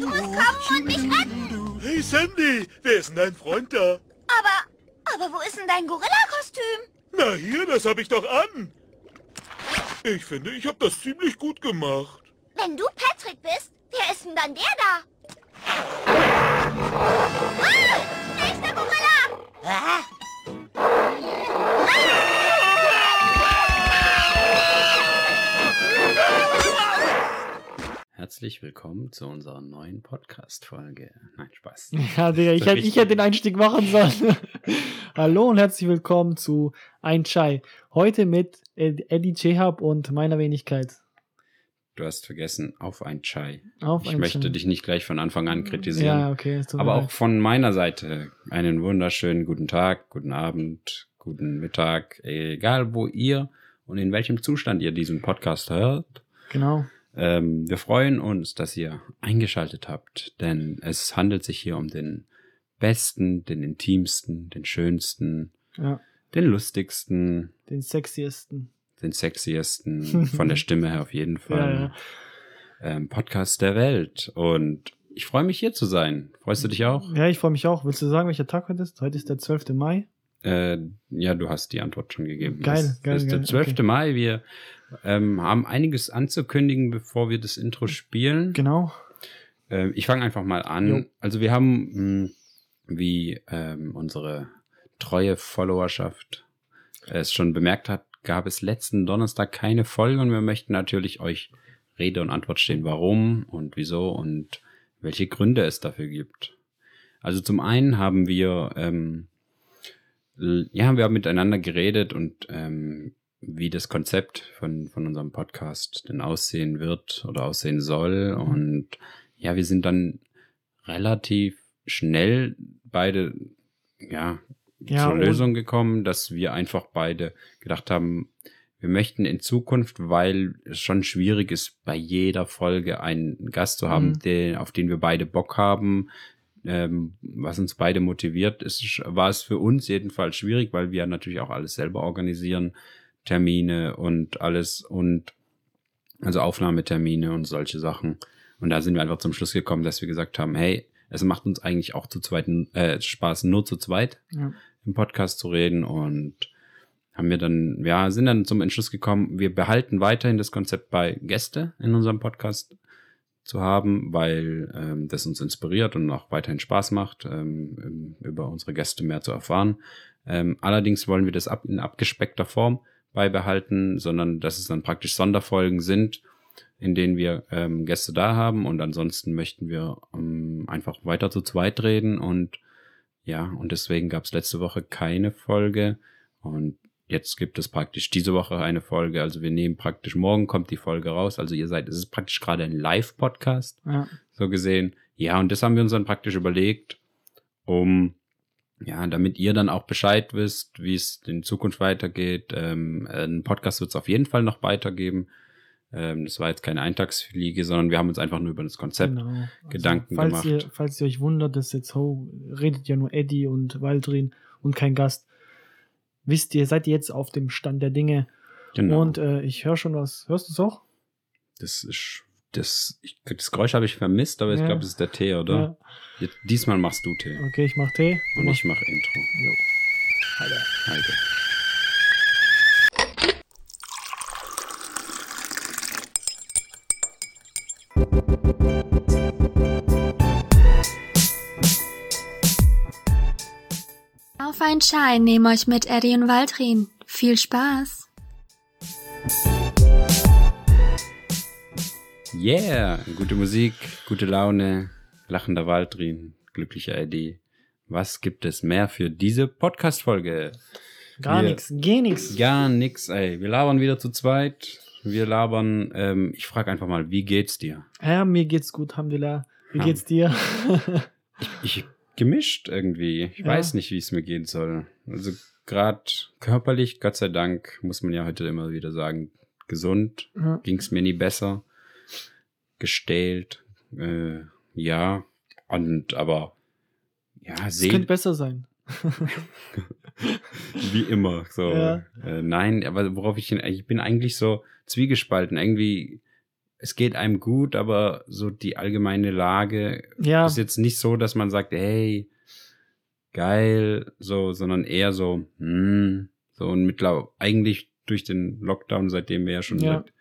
Du musst kommen und mich retten. Hey Sandy, wer ist denn dein Freund da? Aber, aber wo ist denn dein Gorilla-Kostüm? Na hier, das habe ich doch an. Ich finde, ich habe das ziemlich gut gemacht. Wenn du Patrick bist, wer ist denn dann der da? Ah, nächster Gorilla! Herzlich willkommen zu unserer neuen Podcast-Folge. Nein, Spaß. Ja, Digga, ich, hätte, ich hätte den Einstieg machen sollen. Hallo und herzlich willkommen zu Ein Chai. Heute mit Ed- Eddie Chehab und meiner Wenigkeit. Du hast vergessen, auf ein Chai. Auf Ich ein möchte Chai. dich nicht gleich von Anfang an kritisieren. Ja, okay. aber auch von meiner Seite einen wunderschönen guten Tag, guten Abend, guten Mittag, egal wo ihr und in welchem Zustand ihr diesen Podcast hört. Genau. Ähm, wir freuen uns, dass ihr eingeschaltet habt, denn es handelt sich hier um den besten, den intimsten, den schönsten, Ja, den lustigsten, den sexiesten. den sexiesten, von der Stimme her auf jeden Fall, Ja, ja. Ähm, Podcast der Welt. Und ich freue mich hier zu sein. Freust du dich auch? Ja, ich freue mich auch. Willst du sagen, welcher Tag heute ist? Heute ist der 12. Mai. Äh, ja, du hast die Antwort schon gegeben. Geil, das, geil, Das ist der geil, 12. okay. Mai. Wir ähm, haben einiges anzukündigen, bevor wir das Intro spielen. Genau. Ähm, ich fange einfach mal an. Jo. Also wir haben, mh, wie ähm, unsere treue Followerschaft es schon bemerkt hat, gab es letzten Donnerstag keine Folge und wir möchten natürlich euch Rede und Antwort stehen, warum und wieso und welche Gründe es dafür gibt. Also zum einen haben wir, ähm, ja, wir haben miteinander geredet und ähm, wie das Konzept von, von unserem Podcast denn aussehen wird oder aussehen soll. Und ja, wir sind dann relativ schnell beide, ja, Ja, zur Lösung gekommen, dass wir einfach beide gedacht haben, wir möchten in Zukunft, weil es schon schwierig ist, bei jeder Folge einen Gast zu haben, Mhm. den, auf den wir beide Bock haben, ähm, was uns beide motiviert, ist, war es für uns jedenfalls schwierig, weil wir natürlich auch alles selber organisieren, Termine und alles und also Aufnahmetermine und solche Sachen. Und da sind wir einfach zum Schluss gekommen, dass wir gesagt haben, hey, es macht uns eigentlich auch zu zweit äh, Spaß, nur zu zweit Ja. im Podcast zu reden und haben wir dann, ja, sind dann zum Entschluss gekommen, wir behalten weiterhin das Konzept bei Gäste in unserem Podcast zu haben, weil ähm, das uns inspiriert und auch weiterhin Spaß macht, ähm, über unsere Gäste mehr zu erfahren. Ähm, allerdings wollen wir das ab, in abgespeckter Form beibehalten, sondern dass es dann praktisch Sonderfolgen sind, in denen wir ähm, Gäste da haben. Und ansonsten möchten wir ähm, einfach weiter zu zweit reden. Und ja, und deswegen gab es letzte Woche keine Folge. Und jetzt gibt es praktisch diese Woche eine Folge. Also wir nehmen praktisch, morgen kommt die Folge raus. Also ihr seid, es ist praktisch gerade ein Live-Podcast, Ja. so gesehen. Ja, und das haben wir uns dann praktisch überlegt, um, ja, damit ihr dann auch Bescheid wisst, wie es in Zukunft weitergeht. Ähm, ein Podcast wird es auf jeden Fall noch weitergeben. Ähm, das war jetzt keine Eintagsfliege, sondern wir haben uns einfach nur über das Konzept Genau. Also, Gedanken falls gemacht. Ihr, falls ihr euch wundert, dass jetzt oh, redet ja nur Eddie und Waldrin und kein Gast, wisst ihr, seid ihr jetzt auf dem Stand der Dinge. Genau. Und äh, ich höre schon was. Hörst du es auch? Das ist, das, ich, das Geräusch habe ich vermisst, aber ich Ja. glaube, es ist der Tee, oder? Jetzt, diesmal machst du Tee. Okay, ich mach Tee. Und machst- ich mache Intro. Jo. Alter. Heide. Ein Schein nehmen euch mit Eddie und Waldrin. Viel Spaß! Yeah! Gute Musik, gute Laune, lachender Waldrin, glücklicher Eddie. Was gibt es mehr für diese Podcast-Folge? Gar Wir- nichts, geh nix. Gar nix, ey. Wir labern wieder zu zweit. Wir labern, ähm, ich frage einfach mal, wie geht's dir? Ja, mir geht's gut, Alhamdulillah. Wie Ham- geht's dir? Ich gemischt irgendwie. Ich Ja. weiß nicht, wie es mir gehen soll. Also gerade körperlich, Gott sei Dank, muss man ja heute immer wieder sagen, gesund. Ja. Ging es mir nie besser. Gestählt. Äh, ja. Und aber ja, Es könnte besser sein. wie immer. So. Ja. Äh, nein, aber worauf ich hin, ich bin eigentlich so zwiegespalten. Irgendwie es geht einem gut, aber so die allgemeine Lage Ja, ist jetzt nicht so, dass man sagt, hey, geil, so, sondern eher so, hm, so und mittlerweile eigentlich durch den Lockdown, seitdem wir ja schon Ja. seit,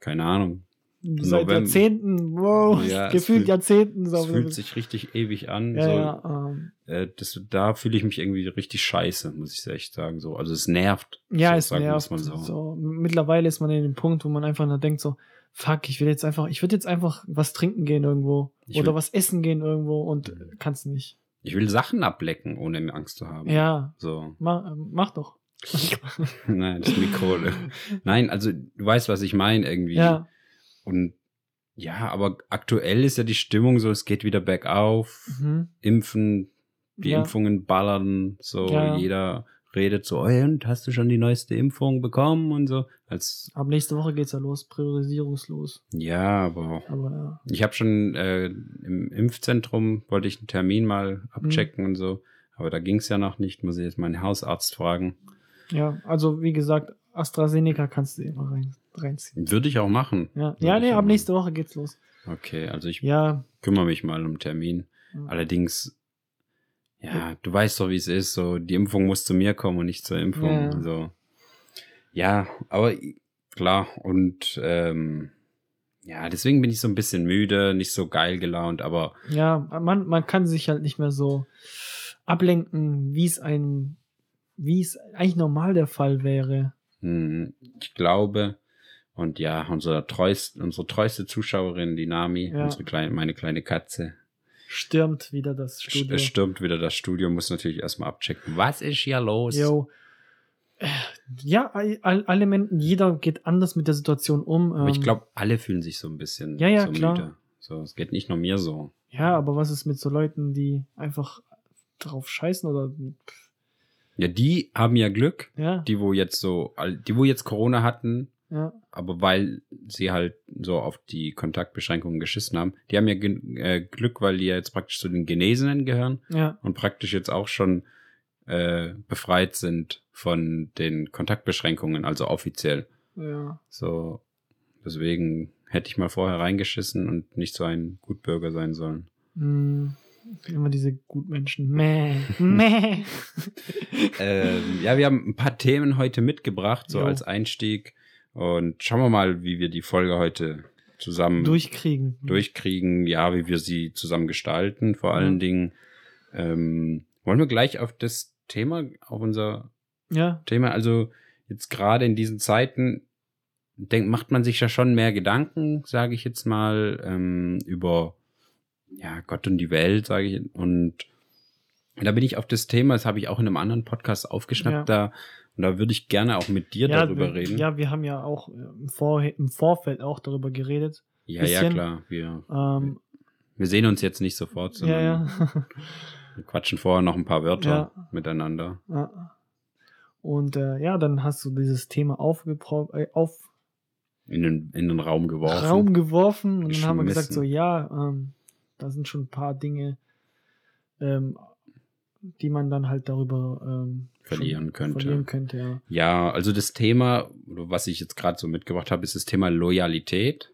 keine Ahnung, seit November. Jahrzehnten, wow, Ja, es gefühlt fühlt- Jahrzehnten. es So, fühlt sich richtig ewig an. ja, so, ja, ähm, Äh, das, da fühle ich mich irgendwie richtig scheiße, muss ich echt sagen. So. Also es nervt. ja, so, es nervt. wir's So. Mittlerweile ist man in dem Punkt, wo man einfach nur denkt so, fuck, ich will jetzt einfach, ich würde jetzt einfach was trinken gehen irgendwo Ich oder will- was essen gehen irgendwo und kann's nicht. Ich will Sachen ablecken, ohne Angst zu haben. Ja, So. mach, mach doch. Nein, das Mikro. Nein, also du weißt, was ich meine irgendwie. ja, Und ja, aber aktuell ist ja die Stimmung so, es geht wieder bergauf. mhm. Impfen, die ja. Impfungen ballern, so Ja. jeder redet so, oh, und hast du schon die neueste Impfung bekommen und so. Als Ab nächste Woche geht's ja los, priorisierungslos. ja, aber Aber ja. ich habe schon äh, im Impfzentrum wollte ich einen Termin mal abchecken und so, aber da ging es ja noch nicht. Muss ich jetzt meinen Hausarzt fragen. Ja, also wie gesagt, AstraZeneca kannst du immer rein, reinziehen. Würde ich auch machen. Ja, ja nee, ab nächste Woche geht's los. Okay, also ich Ja, kümmere mich mal um Termin. Ja. Allerdings, ja, du weißt doch, wie es ist. So, die Impfung muss zu mir kommen und nicht zur Impfung. Ja. So. Ja, aber klar, und ähm, ja, deswegen bin ich so ein bisschen müde, nicht so geil gelaunt, aber ja, man, man kann sich halt nicht mehr so ablenken, wie es einem, wie es eigentlich normal der Fall wäre. Hm, ich glaube, und ja, unsere treueste, unsere treueste Zuschauerin, die Nami, Ja. unsere kleine, meine kleine Katze, Stürmt wieder das st- Studio. stürmt wieder das Studio, muss natürlich erstmal abchecken. Was ist hier los? Yo. Ja, all, all- alle Menschen, jeder geht anders mit der Situation um. Aber ich ähm, glaube, alle fühlen sich so ein bisschen Ja, ja, so klar. müde. So, es geht nicht nur mir so. Ja, aber was ist mit so Leuten, die einfach drauf scheißen oder Ja, die haben ja Glück, ja, die wo jetzt so, die wo jetzt Corona hatten, ja, aber weil sie halt so auf die Kontaktbeschränkungen geschissen haben, die haben ja äh, Glück, weil die ja jetzt praktisch zu den Genesenen gehören ja, und praktisch jetzt auch schon äh, befreit sind von den Kontaktbeschränkungen, also offiziell. ja. So, deswegen hätte ich mal vorher reingeschissen und nicht so ein Gutbürger sein sollen. Hm, immer diese Gutmenschen. Mäh, mäh. ähm, ja, wir haben ein paar Themen heute mitgebracht, so Jo. als Einstieg. Und schauen wir mal, wie wir die Folge heute zusammen Durchkriegen. durchkriegen, ja, wie wir sie zusammen gestalten, vor allen. Dingen. Ähm, wollen wir gleich auf das Thema, auf unser Ja, Thema, also jetzt gerade in diesen Zeiten, denkt, macht man sich ja schon mehr Gedanken, sage ich jetzt mal, ähm, über ja, Gott und die Welt, sage ich. Und da bin ich auf das Thema, das habe ich auch in einem anderen Podcast aufgeschnappt, da und da würde ich gerne auch mit dir ja, darüber wir, reden. Ja, wir haben ja auch äh, im, Vor im Vorfeld auch darüber geredet. ja, ja, bisschen. klar. Wir, Ähm, wir sehen uns jetzt nicht sofort, sondern ja, ja. wir quatschen vorher noch ein paar Wörter Ja. miteinander. Ja. Und äh, ja, dann hast du dieses Thema äh, auf In den, in den Raum geworfen. Raum geworfen und dann haben wir gesagt, so ja, ähm, da sind schon ein paar Dinge, ähm, die man dann halt darüber ähm, Verlieren könnte. Verlieren könnte, ja. Ja, also das Thema, was ich jetzt gerade so mitgebracht habe, ist das Thema Loyalität.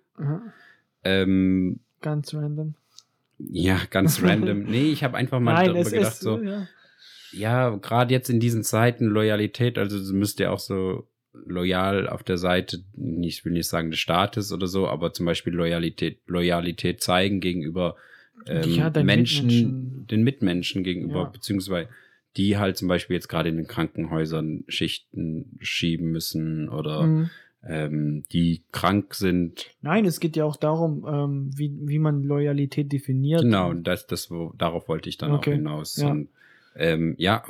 Ähm, Ganz random. ja, ganz random. Nee, ich habe einfach mal Nein, darüber gedacht, ist so, ja. ja, gerade jetzt in diesen Zeiten Loyalität, also müsst ja auch so loyal auf der Seite, ich will nicht sagen des Staates oder so, aber zum Beispiel Loyalität, Loyalität zeigen gegenüber ähm, Ja, Menschen, Mitmenschen. den Mitmenschen gegenüber, Ja. beziehungsweise die halt zum Beispiel jetzt gerade in den Krankenhäusern Schichten schieben müssen oder Mhm. ähm, die krank sind. Nein, es geht ja auch darum, ähm, wie, wie man Loyalität definiert. Genau, das, das, wo, darauf wollte ich dann Okay, auch hinaus. ja. Und, ähm, ja,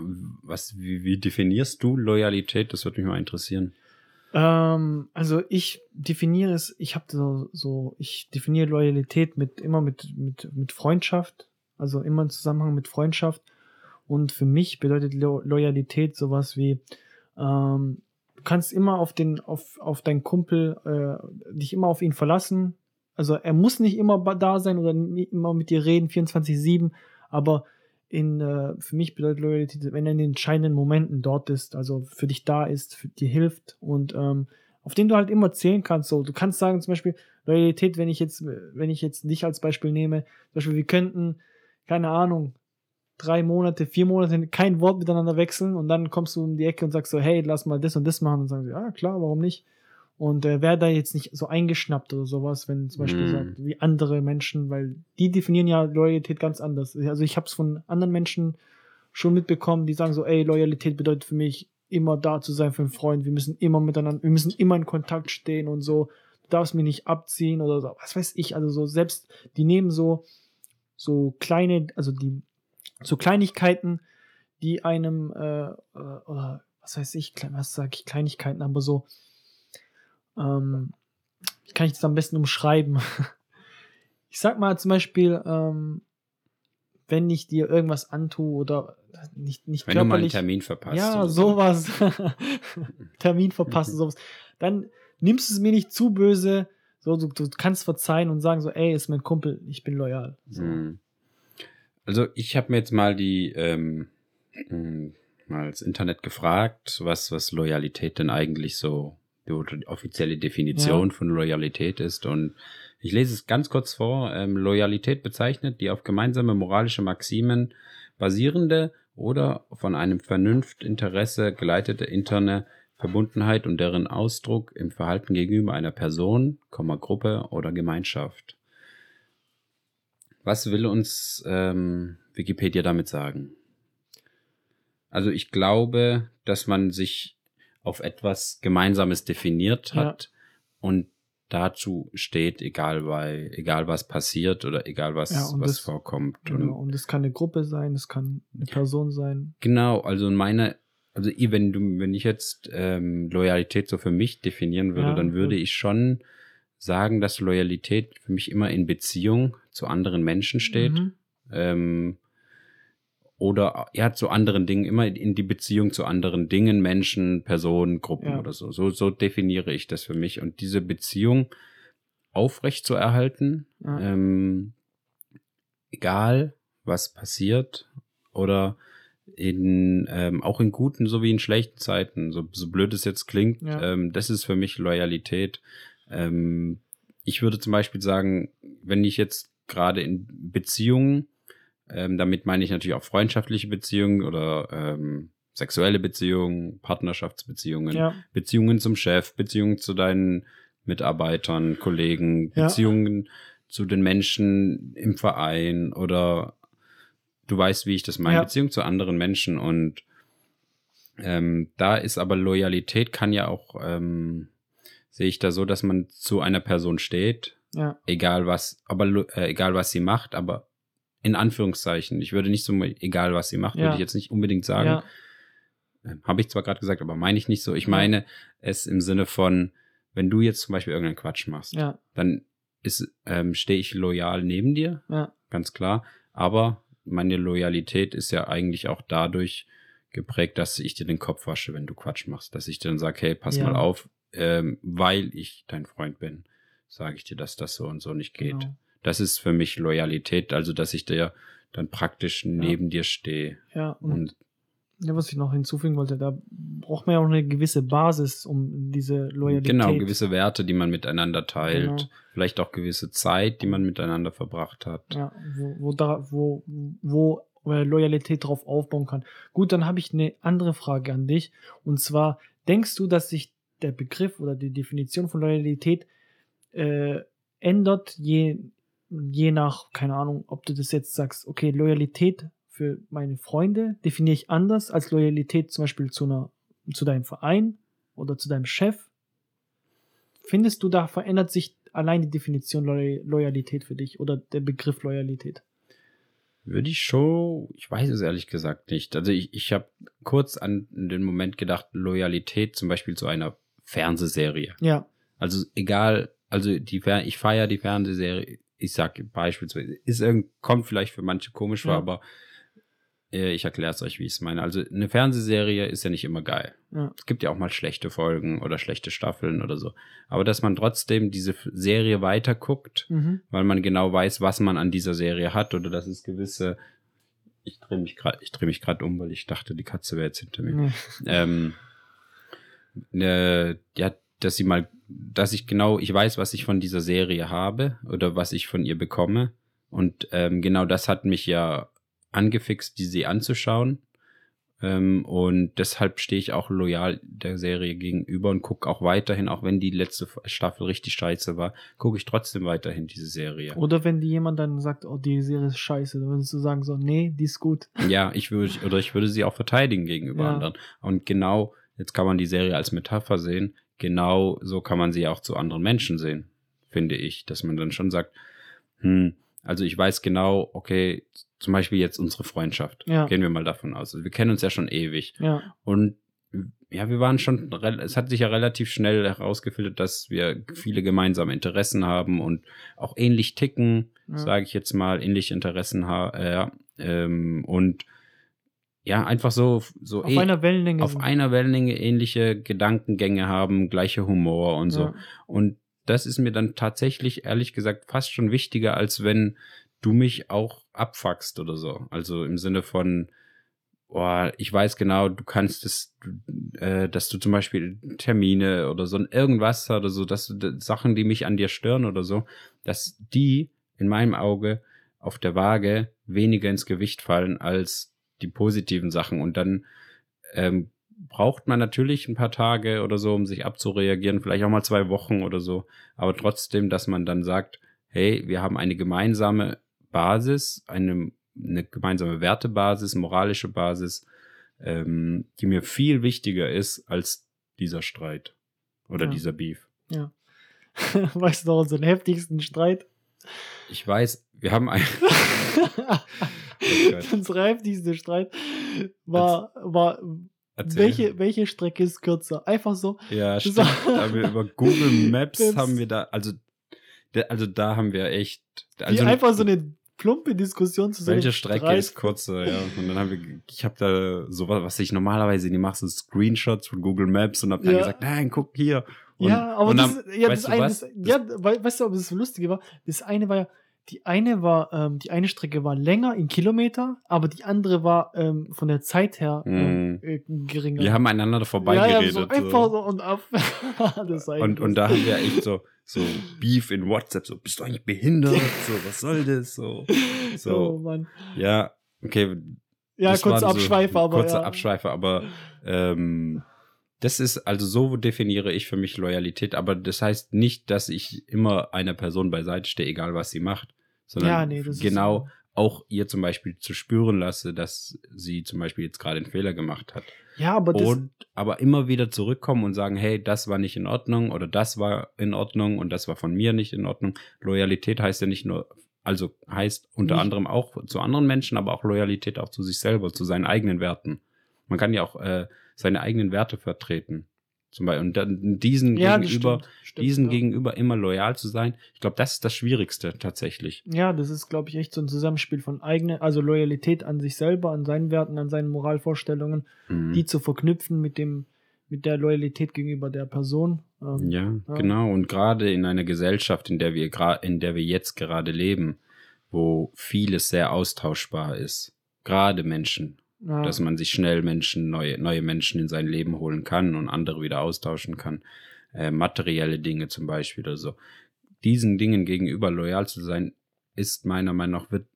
was, wie, wie definierst du Loyalität? Das würde mich mal interessieren. Ähm, also ich definiere es, ich habe so, so, ich definiere Loyalität mit immer mit, mit, mit Freundschaft, also immer im Zusammenhang mit Freundschaft. Und für mich bedeutet Lo Loyalität sowas wie, ähm, du kannst immer auf den, auf, auf deinen Kumpel, äh, dich immer auf ihn verlassen. Also er muss nicht immer da sein oder immer mit dir reden, 24-7, aber in, äh, für mich bedeutet Loyalität, wenn er in den entscheidenden Momenten dort ist, also für dich da ist, für dir hilft und ähm, auf den du halt immer zählen kannst. So, du kannst sagen zum Beispiel, Loyalität, wenn ich jetzt, wenn ich jetzt dich als Beispiel nehme, zum Beispiel, wir könnten, keine Ahnung, drei Monate, vier Monate kein Wort miteinander wechseln und dann kommst du um die Ecke und sagst so, hey, lass mal das und das machen und sagen sie, ja klar, warum nicht? Und äh, wäre da jetzt nicht so eingeschnappt oder sowas, wenn zum Beispiel Mm. sagt, wie andere Menschen, weil die definieren ja Loyalität ganz anders. Also ich habe es von anderen Menschen schon mitbekommen, die sagen so, ey, Loyalität bedeutet für mich immer da zu sein für einen Freund. Wir müssen immer miteinander, wir müssen immer in Kontakt stehen und so. Du darfst mich nicht abziehen oder so. Was weiß ich. Also so selbst, die nehmen so so kleine, also die so Kleinigkeiten, die einem äh, äh, oder was weiß ich, was sage ich Kleinigkeiten, aber so ähm, wie kann ich das am besten umschreiben? Ich sag mal zum Beispiel, ähm, wenn ich dir irgendwas antue oder nicht, nicht Wenn du mal einen körperlich. Termin verpasst. Ja, sowas. Termin verpassen, sowas. Dann nimmst du es mir nicht zu böse. So, du, du kannst verzeihen und sagen so, ey, ist mein Kumpel, ich bin loyal. So. Hm. Also ich habe mir jetzt mal die ähm, hm, mal das Internet gefragt, was was Loyalität denn eigentlich so die, die offizielle Definition von Loyalität ist und ich lese es ganz kurz vor. Ähm, Loyalität bezeichnet die auf gemeinsame moralische Maximen basierende oder von einem Vernunftinteresse geleitete interne Verbundenheit und deren Ausdruck im Verhalten gegenüber einer Person, Gruppe oder Gemeinschaft. Was will uns ähm, Wikipedia damit sagen? Also ich glaube, dass man sich auf etwas Gemeinsames definiert Ja. hat und dazu steht, egal bei, egal was passiert oder egal was, Ja, was das- vorkommt. Genau. Und es kann eine Gruppe sein, es kann eine Person sein. Genau, also in meine, also wenn du, wenn ich jetzt ähm, Loyalität so für mich definieren würde, Ja, dann würde gut. ich schon sagen, dass Loyalität für mich immer in Beziehung zu anderen Menschen steht. Mhm. Ähm, oder ja, zu anderen Dingen, immer in die Beziehung zu anderen Dingen, Menschen, Personen, Gruppen Ja. oder so. so. So definiere ich das für mich. Und diese Beziehung aufrecht zu erhalten, Ja. ähm, egal was passiert oder in ähm, auch in guten sowie in schlechten Zeiten, so, so blöd es jetzt klingt, Ja. ähm, das ist für mich Loyalität. Ähm, ich würde zum Beispiel sagen, wenn ich jetzt gerade in Beziehungen, ähm, damit meine ich natürlich auch freundschaftliche Beziehungen oder ähm, sexuelle Beziehungen, Partnerschaftsbeziehungen, Ja, Beziehungen zum Chef, Beziehungen zu deinen Mitarbeitern, Kollegen, Ja. Beziehungen zu den Menschen im Verein oder du weißt, wie ich das meine, Ja. Beziehung zu anderen Menschen und ähm, da ist aber Loyalität kann ja auch, ähm, sehe ich da so, dass man zu einer Person steht, ja, egal was, aber äh, egal was sie macht, aber in Anführungszeichen. Ich würde nicht so, egal was sie macht, Ja. würde ich jetzt nicht unbedingt sagen. ja, Ähm, Habe ich zwar gerade gesagt, aber meine ich nicht so. Ich meine es im Sinne von, wenn du jetzt zum Beispiel irgendeinen Quatsch machst, ja, dann ist, ähm, stehe ich loyal neben dir, ja, ganz klar. Aber meine Loyalität ist ja eigentlich auch dadurch geprägt, dass ich dir den Kopf wasche, wenn du Quatsch machst. Dass ich dir dann sage, hey, pass Ja. mal auf, ähm, weil ich dein Freund bin, sage ich dir, dass das so und so nicht geht. genau. Das ist für mich Loyalität, also dass ich dir dann praktisch neben dir stehe. Ja, und, Und ja, was ich noch hinzufügen wollte, da braucht man ja auch eine gewisse Basis, um diese Loyalität. Genau, gewisse Werte, die man miteinander teilt. Genau. Vielleicht auch gewisse Zeit, die man miteinander verbracht hat. Ja, wo, wo, da, wo, wo Loyalität drauf aufbauen kann. Gut, dann habe ich eine andere Frage an dich. Und zwar, denkst du, dass sich der Begriff oder die Definition von Loyalität äh, ändert, je, je nach, keine Ahnung, ob du das jetzt sagst, okay, Loyalität für meine Freunde definiere ich anders als Loyalität zum Beispiel zu, einer, zu deinem Verein oder zu deinem Chef. Findest du, da verändert sich allein die Definition Loy Loyalität für dich oder der Begriff Loyalität? Würde ich schon, ich weiß es ehrlich gesagt nicht. Also ich, ich habe kurz an den Moment gedacht, Loyalität zum Beispiel zu einer Fernsehserie. Ja, Also egal, also die ich feiere die Fernsehserie, ich sag beispielsweise, ist irgend, kommt vielleicht für manche komisch vor, Ja. aber äh, ich erkläre es euch, wie ich es meine. Also eine Fernsehserie ist ja nicht immer geil. ja, Es gibt ja auch mal schlechte Folgen oder schlechte Staffeln oder so. Aber dass man trotzdem diese Serie weiterguckt, mhm. weil man genau weiß, was man an dieser Serie hat oder dass es gewisse. Ich drehe mich gerade, ich drehe mich gerade um, weil ich dachte, die Katze wäre jetzt hinter mir. Nee. Ähm, ne, ja, dass sie mal, dass ich genau, ich weiß, was ich von dieser Serie habe oder was ich von ihr bekomme. Und ähm, genau das hat mich ja angefixt, die sie anzuschauen. Ähm, und deshalb stehe ich auch loyal der Serie gegenüber und gucke auch weiterhin, auch wenn die letzte Staffel richtig scheiße war, gucke ich trotzdem weiterhin diese Serie. Oder wenn die jemand dann sagt, oh, die Serie ist scheiße, dann würdest du sagen so, nee, die ist gut. Ja, ich würde, oder ich würde sie auch verteidigen gegenüber Ja. anderen. Und genau, jetzt kann man die Serie als Metapher sehen, genau so kann man sie auch zu anderen Menschen sehen, finde ich, dass man dann schon sagt, hm, also ich weiß genau, okay, zum Beispiel jetzt unsere Freundschaft. Ja. Gehen wir mal davon aus. Also wir kennen uns ja schon ewig. Ja, Und ja, wir waren schon, es hat sich ja relativ schnell herausgefiltert, dass wir viele gemeinsame Interessen haben und auch ähnlich ticken, Ja. sage ich jetzt mal, ähnliche Interessen haben. Äh, ja, ähm, und ja, einfach so, so auf eh- einer Wellenlänge. auf einer Wellenlänge ähnliche Gedankengänge haben, gleiche Humor und so. Ja. Und das ist mir dann tatsächlich, ehrlich gesagt, fast schon wichtiger, als wenn du mich auch abfuckst oder so. Also im Sinne von, boah, ich weiß genau, du kannst es, äh, dass du zum Beispiel Termine oder so irgendwas oder so, dass du Sachen, die mich an dir stören oder so, dass die in meinem Auge auf der Waage weniger ins Gewicht fallen als die positiven Sachen. Und dann ähm, braucht man natürlich ein paar Tage oder so, um sich abzureagieren, vielleicht auch mal zwei Wochen oder so. Aber trotzdem, dass man dann sagt, hey, wir haben eine gemeinsame Basis, eine, eine gemeinsame Wertebasis, moralische Basis, ähm, die mir viel wichtiger ist als dieser Streit oder Ja. dieser Beef. Ja. weißt du noch unseren heftigsten Streit? Ich weiß, wir haben ein, Gott. Unser heftigster Streit war, war Erzähl. welche, welche Strecke ist kürzer? Einfach so. Ja, stimmt. wir über Google Maps haben wir da, also, also da haben wir echt, also einfach so eine plumpe Diskussion zu so welche Strecke Streit. ist kurzer, ja. Und dann haben wir, ich habe da so was, ich normalerweise nie mache, so Screenshots von Google Maps und hab dann Ja. gesagt, nein, guck hier. Und, ja, aber das, dann, ja, weißt das du eine, das, ja, we- weißt du, ob das so lustige war? Das eine war ja, die eine war, ähm, die eine Strecke war länger in Kilometer, aber die andere war ähm, von der Zeit her ähm, Mhm. äh, geringer. wir haben einander ja, vorbeigeredet. ja, so einfach so und ab. Und, und da haben wir echt so, so Beef in WhatsApp, so, bist du eigentlich behindert? So, was soll das? So, so. Oh Mann. ja, okay, Ja, Das kurze waren so Abschweife, aber. Kurze ja. Abschweife, aber ähm, das ist, also so definiere ich für mich Loyalität, aber das heißt nicht, dass ich immer einer Person beiseite stehe, egal was sie macht, sondern Ja, nee, genau auch ihr zum Beispiel zu spüren lasse, dass sie zum Beispiel jetzt gerade einen Fehler gemacht hat. Ja, aber das. und aber immer wieder zurückkommen und sagen, hey, das war nicht in Ordnung oder das war in Ordnung und das war von mir nicht in Ordnung. Loyalität heißt ja nicht nur, also heißt unter Nicht- anderem auch zu anderen Menschen, aber auch Loyalität auch zu sich selber, zu seinen eigenen Werten. Man kann ja auch äh, seine eigenen Werte vertreten. Zum Beispiel. Und dann diesen ja, gegenüber, stimmt, stimmt, diesen ja. gegenüber immer loyal zu sein, ich glaube, das ist das Schwierigste tatsächlich. Ja, das ist, glaube ich, echt so ein Zusammenspiel von eigenen, also Loyalität an sich selber, an seinen Werten, an seinen Moralvorstellungen, Mhm. die zu verknüpfen mit dem, mit der Loyalität gegenüber der Person. Ähm, Ja, Ja. genau. Und gerade in einer Gesellschaft, in der wir in der wir jetzt gerade leben, wo vieles sehr austauschbar ist, gerade Menschen, ja, dass man sich schnell Menschen, neue, neue Menschen in sein Leben holen kann und andere wieder austauschen kann, äh, materielle Dinge zum Beispiel oder so. Diesen Dingen gegenüber loyal zu sein, ist meiner Meinung nach wird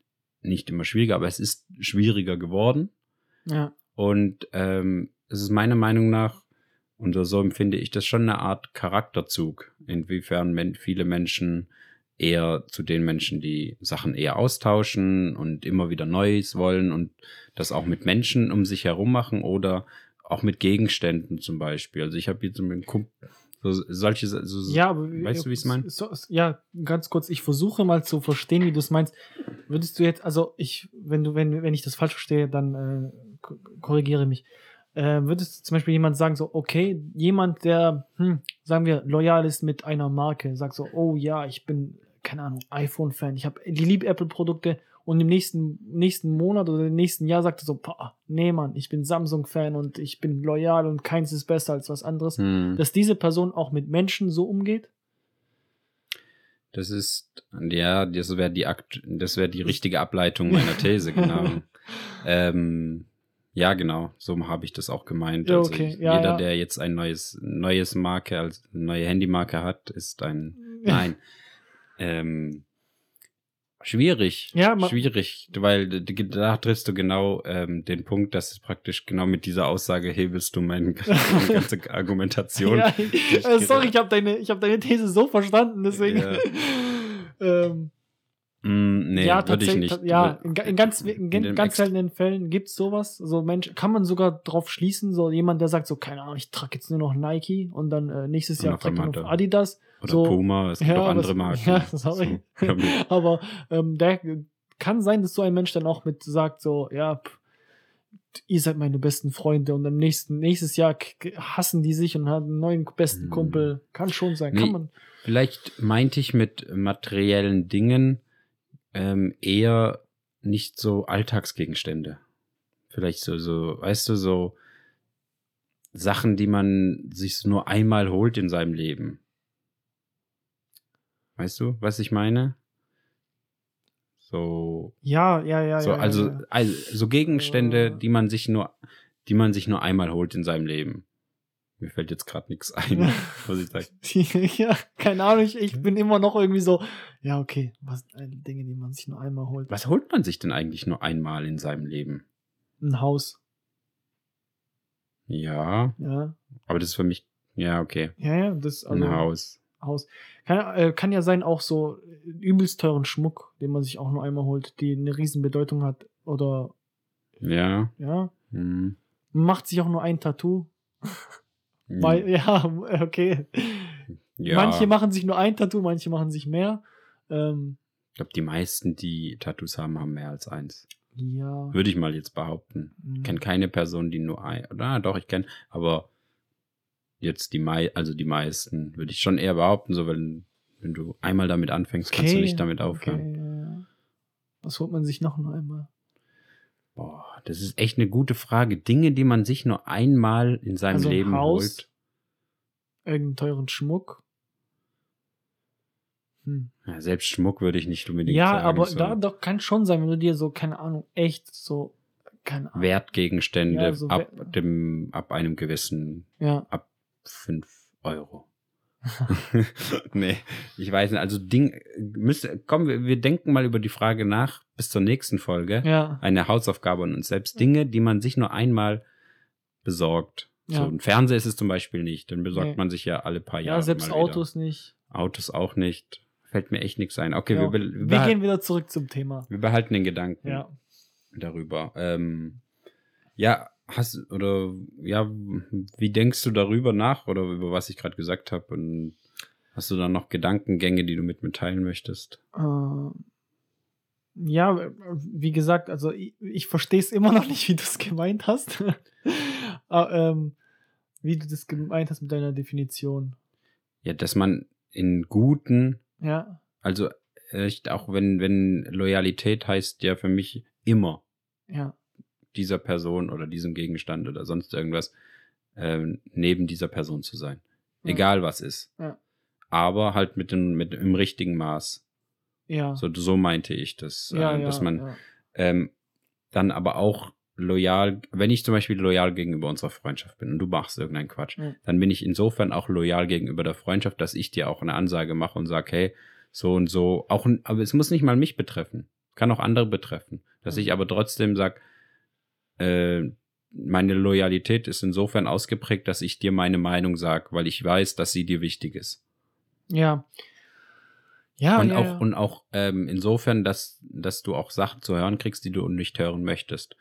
nicht immer schwieriger, aber es ist schwieriger geworden. ja, Und ähm, es ist meiner Meinung nach, und so empfinde ich das schon eine Art Charakterzug, inwiefern viele Menschen eher zu den Menschen, die Sachen eher austauschen und immer wieder Neues wollen und das auch mit Menschen um sich herum machen oder auch mit Gegenständen zum Beispiel. Also ich habe hier zum Beispiel so, solche, so, ja, aber weißt du, wie ich es meine? So, ja, ganz kurz, ich versuche mal zu verstehen, wie du es meinst. Würdest du jetzt, also ich, wenn du, wenn, wenn ich das falsch verstehe, dann äh, ko- korrigiere mich. Äh, würdest du zum Beispiel jemand sagen, so, okay, jemand, der, hm, sagen wir, loyal ist mit einer Marke, sagt so, oh ja, ich bin, keine Ahnung, iPhone-Fan, ich habe die liebe Apple-Produkte und im nächsten, nächsten Monat oder im nächsten Jahr sagt er so, nee, Mann, ich bin Samsung-Fan und ich bin loyal und keins ist besser als was anderes. Hm. Dass diese Person auch mit Menschen so umgeht? Das ist, ja, das wäre die, Akt- das wäre die richtige Ableitung meiner These, genau. ähm, Ja, genau. So habe ich das auch gemeint. Ja, also okay. Ja, jeder, ja. der jetzt ein neues, neues Marke, als neue Handymarke hat, ist ein. Nein. Ähm, schwierig. Ja, man- schwierig, weil da triffst du genau ähm, den Punkt, dass praktisch genau mit dieser Aussage hebelst du meine, ganze Argumentation. Ja, ich äh, sorry, ich habe deine, ich hab deine These so verstanden, deswegen. Ja. ähm, Mm, nee, ja, würde ich nicht. Ja, in, in ganz, in, In ganz seltenen Fällen gibt's sowas. So Mensch, kann man sogar drauf schließen, so jemand, der sagt so, keine Ahnung, ich trage jetzt nur noch Nike und dann äh, nächstes Jahr auf trage ich einmal nur noch Adidas. Oder so, Puma, es gibt ja, auch andere Marken. ja, sorry. So, ja, Aber ähm, der kann sein, dass so ein Mensch dann auch mit sagt, so, ja, pff, ihr seid meine besten Freunde und im nächsten, nächstes Jahr hassen die sich und haben einen neuen besten Hm. Kumpel. Kann schon sein, Nee. kann man. Vielleicht meinte ich mit materiellen Dingen ähm, eher nicht so Alltagsgegenstände. Vielleicht so, so, weißt du, so Sachen, die man sich nur einmal holt in seinem Leben. Weißt du, was ich meine? So, Ja, ja, ja, so ja. also, ja, also so Gegenstände, Äh. die man sich nur, die man sich nur einmal holt in seinem Leben. Mir fällt jetzt gerade nichts ein, was ich sage. ja. keine Ahnung, ich, ich bin immer noch irgendwie so, ja, okay, was äh, Dinge, die man sich nur einmal holt. Was holt man sich denn eigentlich nur einmal in seinem Leben? Ein Haus, Ja, ja. aber das ist für mich, ja, okay. Ja, ja, das also ein Haus. Haus. Kann, äh, kann ja sein, auch so übelst teuren Schmuck, den man sich auch nur einmal holt, die eine riesen Bedeutung hat. Oder, Ja. ja, Hm. man macht sich auch nur ein Tattoo. Hm. Weil, ja, okay. ja. Manche machen sich nur ein Tattoo, manche machen sich mehr. Ähm, ich glaube, die meisten, die Tattoos haben, haben mehr als eins. ja. Würde ich mal jetzt behaupten. mm, Ich kenne keine Person, die nur ein, oder doch, ich kenne, aber jetzt die mei also die meisten, würde ich schon eher behaupten, so wenn, wenn du einmal damit anfängst, kannst du nicht damit aufhören. Okay, ja, ja. Was holt man sich noch nur einmal? Boah, das ist echt eine gute Frage. Dinge, die man sich nur einmal in seinem Also ein Leben Haus? holt. Irgendeinen teuren Schmuck? Hm. Ja, selbst Schmuck würde ich nicht unbedingt Ja, sagen. aber so da doch kann schon sein, wenn du dir so, keine Ahnung, echt so, keine Ahnung. Wertgegenstände Ja, so ab dem, ab einem gewissen, Ja. ab fünf Euro. nee, ich weiß nicht. Also Ding, müsste, komm, wir, wir denken mal über die Frage nach bis zur nächsten Folge. Ja. Eine Hausaufgabe und uns selbst Dinge, die man sich nur einmal besorgt. So, Ja. ein Fernseher ist es zum Beispiel nicht. Dann besorgt Nee. man sich ja alle paar Jahre. Ja, selbst mal wieder. Autos nicht. Autos auch nicht. Fällt mir echt nichts ein. Okay, ja. wir, Wir, wir, gehen wieder zurück zum Thema. wir behalten den Gedanken Ja. darüber. Ähm, ja, hast oder ja, wie denkst du darüber nach oder über was ich gerade gesagt habe? Und hast du da noch Gedankengänge, die du mit mir teilen möchtest? Äh, ja, wie gesagt, also ich, ich verstehe es immer noch nicht, wie du es gemeint hast. Aber, ähm, wie du das gemeint hast mit deiner Definition. Ja, dass man in guten, Ja, also echt auch wenn wenn Loyalität heißt ja für mich immer ja, dieser Person oder diesem Gegenstand oder sonst irgendwas ähm, neben dieser Person zu sein. Ja. Egal was ist. Ja. Aber halt mit dem, mit im richtigen Maß. ja. So, so meinte ich das. ja, äh, dass man ähm, dann aber auch loyal, wenn ich zum Beispiel loyal gegenüber unserer Freundschaft bin und du machst irgendeinen Quatsch, Ja. dann bin ich insofern auch loyal gegenüber der Freundschaft, dass ich dir auch eine Ansage mache und sage, hey, so und so, auch, aber es muss nicht mal mich betreffen, kann auch andere betreffen, dass Ja. ich aber trotzdem sage, äh, meine Loyalität ist insofern ausgeprägt, dass ich dir meine Meinung sage, weil ich weiß, dass sie dir wichtig ist. Ja. Ja, und ja, auch, ja. und auch ähm, insofern, dass, dass du auch Sachen zu hören kriegst, die du nicht hören möchtest.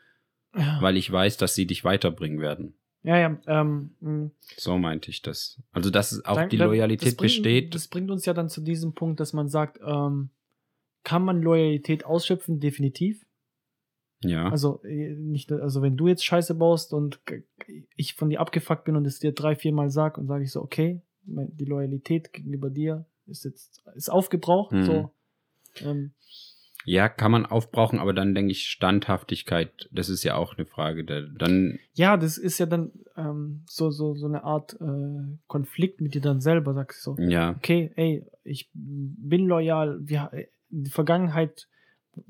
ja. Weil ich weiß, dass sie dich weiterbringen werden. ja, ja, ähm, mh. So meinte ich das. Also, dass auch Dann- die Loyalität das bringt, besteht. Das bringt uns ja dann zu diesem Punkt, dass man sagt, ähm, kann man Loyalität ausschöpfen? Definitiv. Ja. Also äh, nicht, also wenn du jetzt Scheiße baust und ich von dir abgefuckt bin und es dir drei, vier Mal sag und sage ich so, okay, die Loyalität gegenüber dir ist jetzt ist aufgebraucht. Mhm. So, ähm, ja, kann man aufbrauchen, aber dann denke ich, Standhaftigkeit, das ist ja auch eine Frage. Der, dann, ja, das ist ja dann ähm, so so so eine Art äh, Konflikt mit dir dann selber. Sagst du so, ja, okay, ey, ich bin loyal. Wir, in der Vergangenheit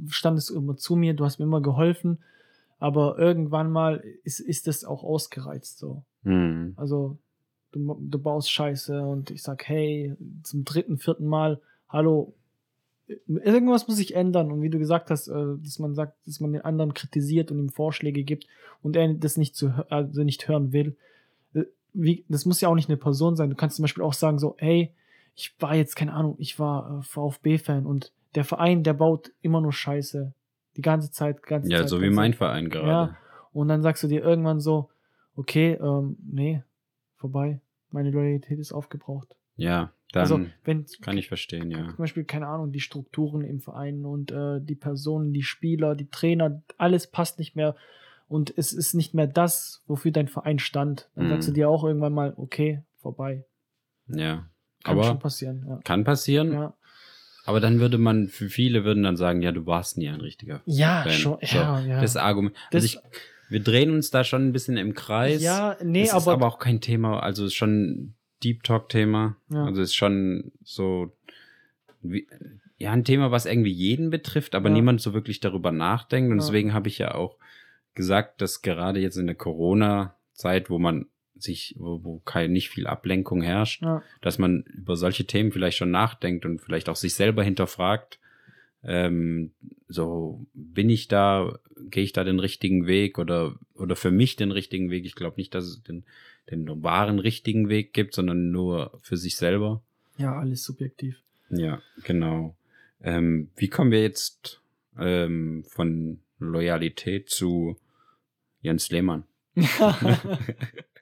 standest immer zu mir, du hast mir immer geholfen. Aber irgendwann mal ist, ist das auch ausgereizt so. Hm. Also du, du baust Scheiße und ich sag, hey, zum dritten, vierten Mal, hallo, irgendwas muss sich ändern. Und wie du gesagt hast, äh, dass man sagt, dass man den anderen kritisiert und ihm Vorschläge gibt und er das nicht zu also nicht hören will. Äh, Wie, das muss ja auch nicht eine Person sein. Du kannst zum Beispiel auch sagen, so, hey, ich war jetzt, keine Ahnung, ich war äh, VfB-Fan und der Verein, der baut immer nur Scheiße. Die ganze Zeit, ganze Ja, Zeit. so wie mein Verein gerade. Ja. Und dann sagst du dir irgendwann so, okay, ähm, nee, vorbei. Meine Loyalität ist aufgebraucht. Ja, dann also, wenn kann ich verstehen, ja. zum Beispiel, keine Ahnung, die Strukturen im Verein und äh, die Personen, die Spieler, die Trainer, alles passt nicht mehr und es ist nicht mehr das, wofür dein Verein stand. Dann Mhm. sagst du dir auch irgendwann mal, okay, vorbei. Ja. Kann Aber schon passieren, ja. kann passieren. Ja, Aber dann würde man, für viele würden dann sagen, ja, du warst nie ein richtiger ja Fan. schon, So, ja, ja. Das Argument. Das- also ich, wir drehen uns da schon ein bisschen im Kreis. ja, nee, es ist aber, aber auch kein Thema, also ist schon ein Deep Talk-Thema. Ja. Also ist schon so, wie, ja, ein Thema, was irgendwie jeden betrifft, aber Ja. niemand so wirklich darüber nachdenkt. Und deswegen habe ich ja auch gesagt, dass gerade jetzt in der Corona-Zeit, wo man sich, wo, wo kein, nicht viel Ablenkung herrscht, ja, dass man über solche Themen vielleicht schon nachdenkt und vielleicht auch sich selber hinterfragt. Ähm, so, bin ich da, gehe ich da den richtigen Weg oder, oder für mich den richtigen Weg? Ich glaube nicht, dass es den, den wahren richtigen Weg gibt, sondern nur für sich selber. ja, alles subjektiv. Ja, genau. Ähm, wie kommen wir jetzt ähm, von Loyalität zu Jens Lehmann?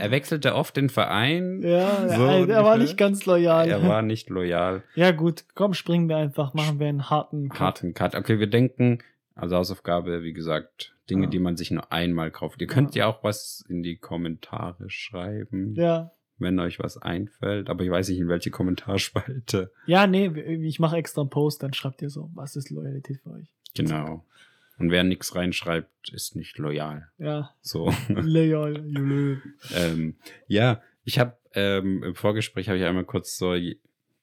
er wechselte oft den Verein. ja, So er, er war nicht ganz loyal. Er war nicht loyal. ja, gut, komm, springen wir einfach, machen wir einen harten Cut. Harten Cut. Okay, wir denken, also Hausaufgabe, wie gesagt, Dinge, Ja. die man sich nur einmal kauft. Ihr könnt ja, auch was in die Kommentare schreiben, Ja. wenn euch was einfällt. Aber ich weiß nicht, in welche Kommentarspalte. Ja, nee, ich mache extra einen Post, dann schreibt ihr so, was ist Loyalität für euch? Genau. Und wer nichts reinschreibt, ist nicht loyal. Ja, So. loyal, you ähm, ja, ich habe ähm, im Vorgespräch habe ich einmal kurz so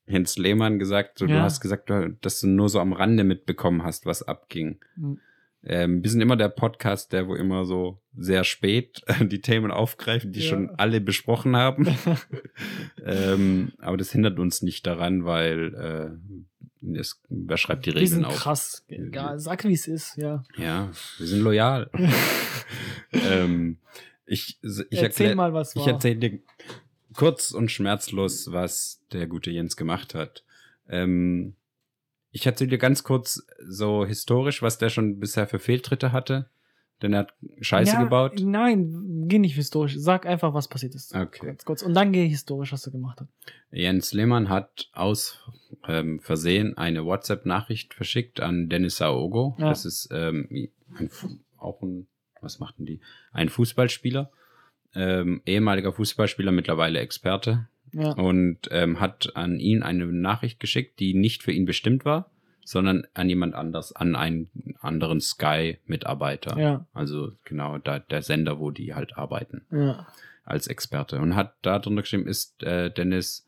Jens Lehmann gesagt, so, du Ja. hast gesagt, du- dass du nur so am Rande mitbekommen hast, was abging. Mhm. Ähm, wir sind immer der Podcast, der wo immer so sehr spät die Themen aufgreifen, die Ja. schon alle besprochen haben. ähm, aber das hindert uns nicht daran, weil äh, es, wer schreibt die Wir sind Regeln auf? krass. Egal, sag wie es ist, ja. Ja, wir sind loyal. ähm, ich ich Erzähl erklär- mal, was ich war. erzähle dir kurz und schmerzlos, was der gute Jens gemacht hat. Ähm, ich erzähle dir ganz kurz so historisch, was der schon bisher für Fehltritte hatte. Denn er hat Scheiße ja, gebaut. Nein, geh nicht historisch. Sag einfach, was passiert ist. Okay. Ganz kurz. Und dann geh historisch, was er gemacht hat. Jens Lehmann hat aus ähm, Versehen eine WhatsApp-Nachricht verschickt an Dennis Saogo. Ja. Das ist ähm, ein, auch ein, was machten die? Ein Fußballspieler, ähm, ehemaliger Fußballspieler, mittlerweile Experte. Ja. Und ähm, hat an ihn eine Nachricht geschickt, die nicht für ihn bestimmt war, sondern an jemand anders, an einen anderen Sky-Mitarbeiter. Ja. Also genau, da, der Sender, wo die halt arbeiten Ja. als Experte und hat da drunter geschrieben, ist äh, Dennis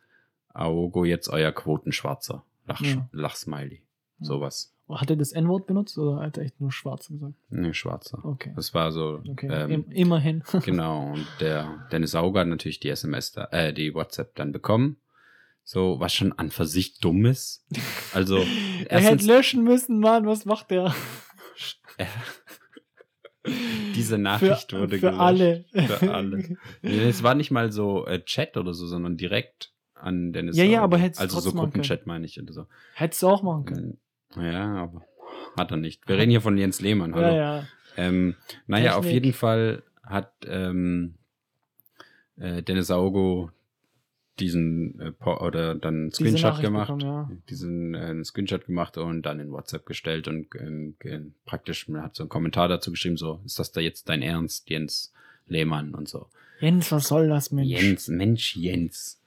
Aogo jetzt euer Quotenschwarzer? Lach, Ja. Lachsmiley. Ja. Sowas. Hat er das N-Wort benutzt oder hat er echt nur schwarz gesagt? Nee, schwarzer. Okay. Das war so, Okay. ähm, Im, immerhin. genau. Und der Dennis Aogo hat natürlich die SMS, da, äh, die WhatsApp dann bekommen. So, was schon an für sich dumm ist. Also, er hätte löschen müssen, Mann. Was macht der? diese Nachricht für, wurde für gelöscht. alle. Für alle. Es war nicht mal so äh, Chat oder so, sondern direkt an Dennis Ja, ja, aber hätt's Also so Gruppenchat meine ich oder so. Hättest du auch machen können. Ja, aber hat er nicht. Wir reden hier von Jens Lehmann. Hallo. Ja, ja. Ähm, naja, auf Technik. jeden Fall hat ähm, äh, Dennis Augo diesen äh, oder dann Diese Screenshot Nachricht gemacht, bekommen, ja. diesen äh, Screenshot gemacht und dann in WhatsApp gestellt und ähm, praktisch man hat so einen Kommentar dazu geschrieben, so ist das da jetzt dein Ernst, Jens Lehmann und so. Jens, was soll das, Mensch? Jens, Mensch, Jens.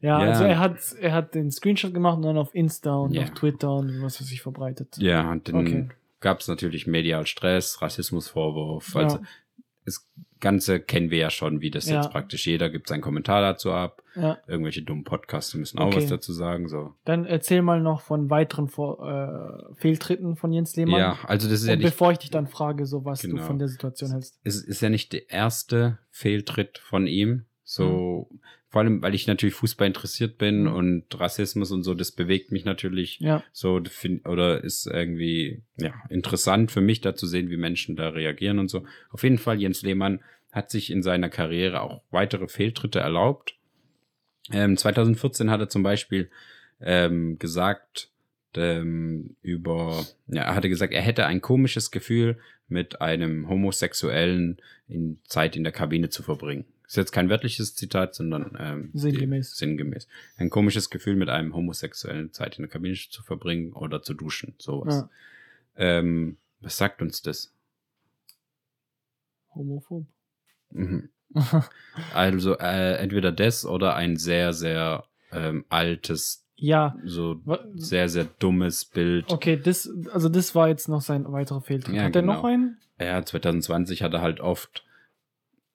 Ja, Ja. also er hat, er hat den Screenshot gemacht und dann auf Insta und Ja. auf Twitter und was weiß ich verbreitet. Ja, und dann Okay. gab es natürlich medial Stress, Rassismusvorwurf. Ja. Also das Ganze kennen wir ja schon, wie das Ja. jetzt praktisch jeder gibt seinen Kommentar dazu ab. Ja. Irgendwelche dummen Podcasts müssen auch Okay. was dazu sagen. So. Dann erzähl mal noch von weiteren Vor äh, Fehltritten von Jens Lehmann. Ja, also das ist ja Und nicht, bevor ich dich dann frage, so was du Genau. von der Situation hältst. es ist ja nicht der erste Fehltritt von ihm. So, Mhm. Vor allem, weil ich natürlich Fußball interessiert bin Mhm. und Rassismus und so, das bewegt mich natürlich Ja, so oder ist irgendwie ja interessant für mich da zu sehen, wie Menschen da reagieren und so. Auf jeden Fall Jens Lehmann hat sich in seiner Karriere auch weitere Fehltritte erlaubt. Ähm, 2014 hat er zum Beispiel ähm, gesagt ähm, über, ja, er hatte gesagt, er hätte ein komisches Gefühl, mit einem Homosexuellen in Zeit in der Kabine zu verbringen. Ist jetzt kein wörtliches Zitat, sondern ähm, Sinngemäß. Die, sinngemäß. Ein komisches Gefühl, mit einem Homosexuellen Zeit in der Kabine zu verbringen oder zu duschen, sowas. ja. Ähm, was sagt uns das? homophob. Mhm. Also äh, entweder das oder ein sehr, sehr ähm, altes, ja, so sehr, sehr dummes Bild. okay, das, also das war jetzt noch sein weiterer Fehltritt. Ja, Hat er genau. noch einen? Ja, 2020 hat er halt oft,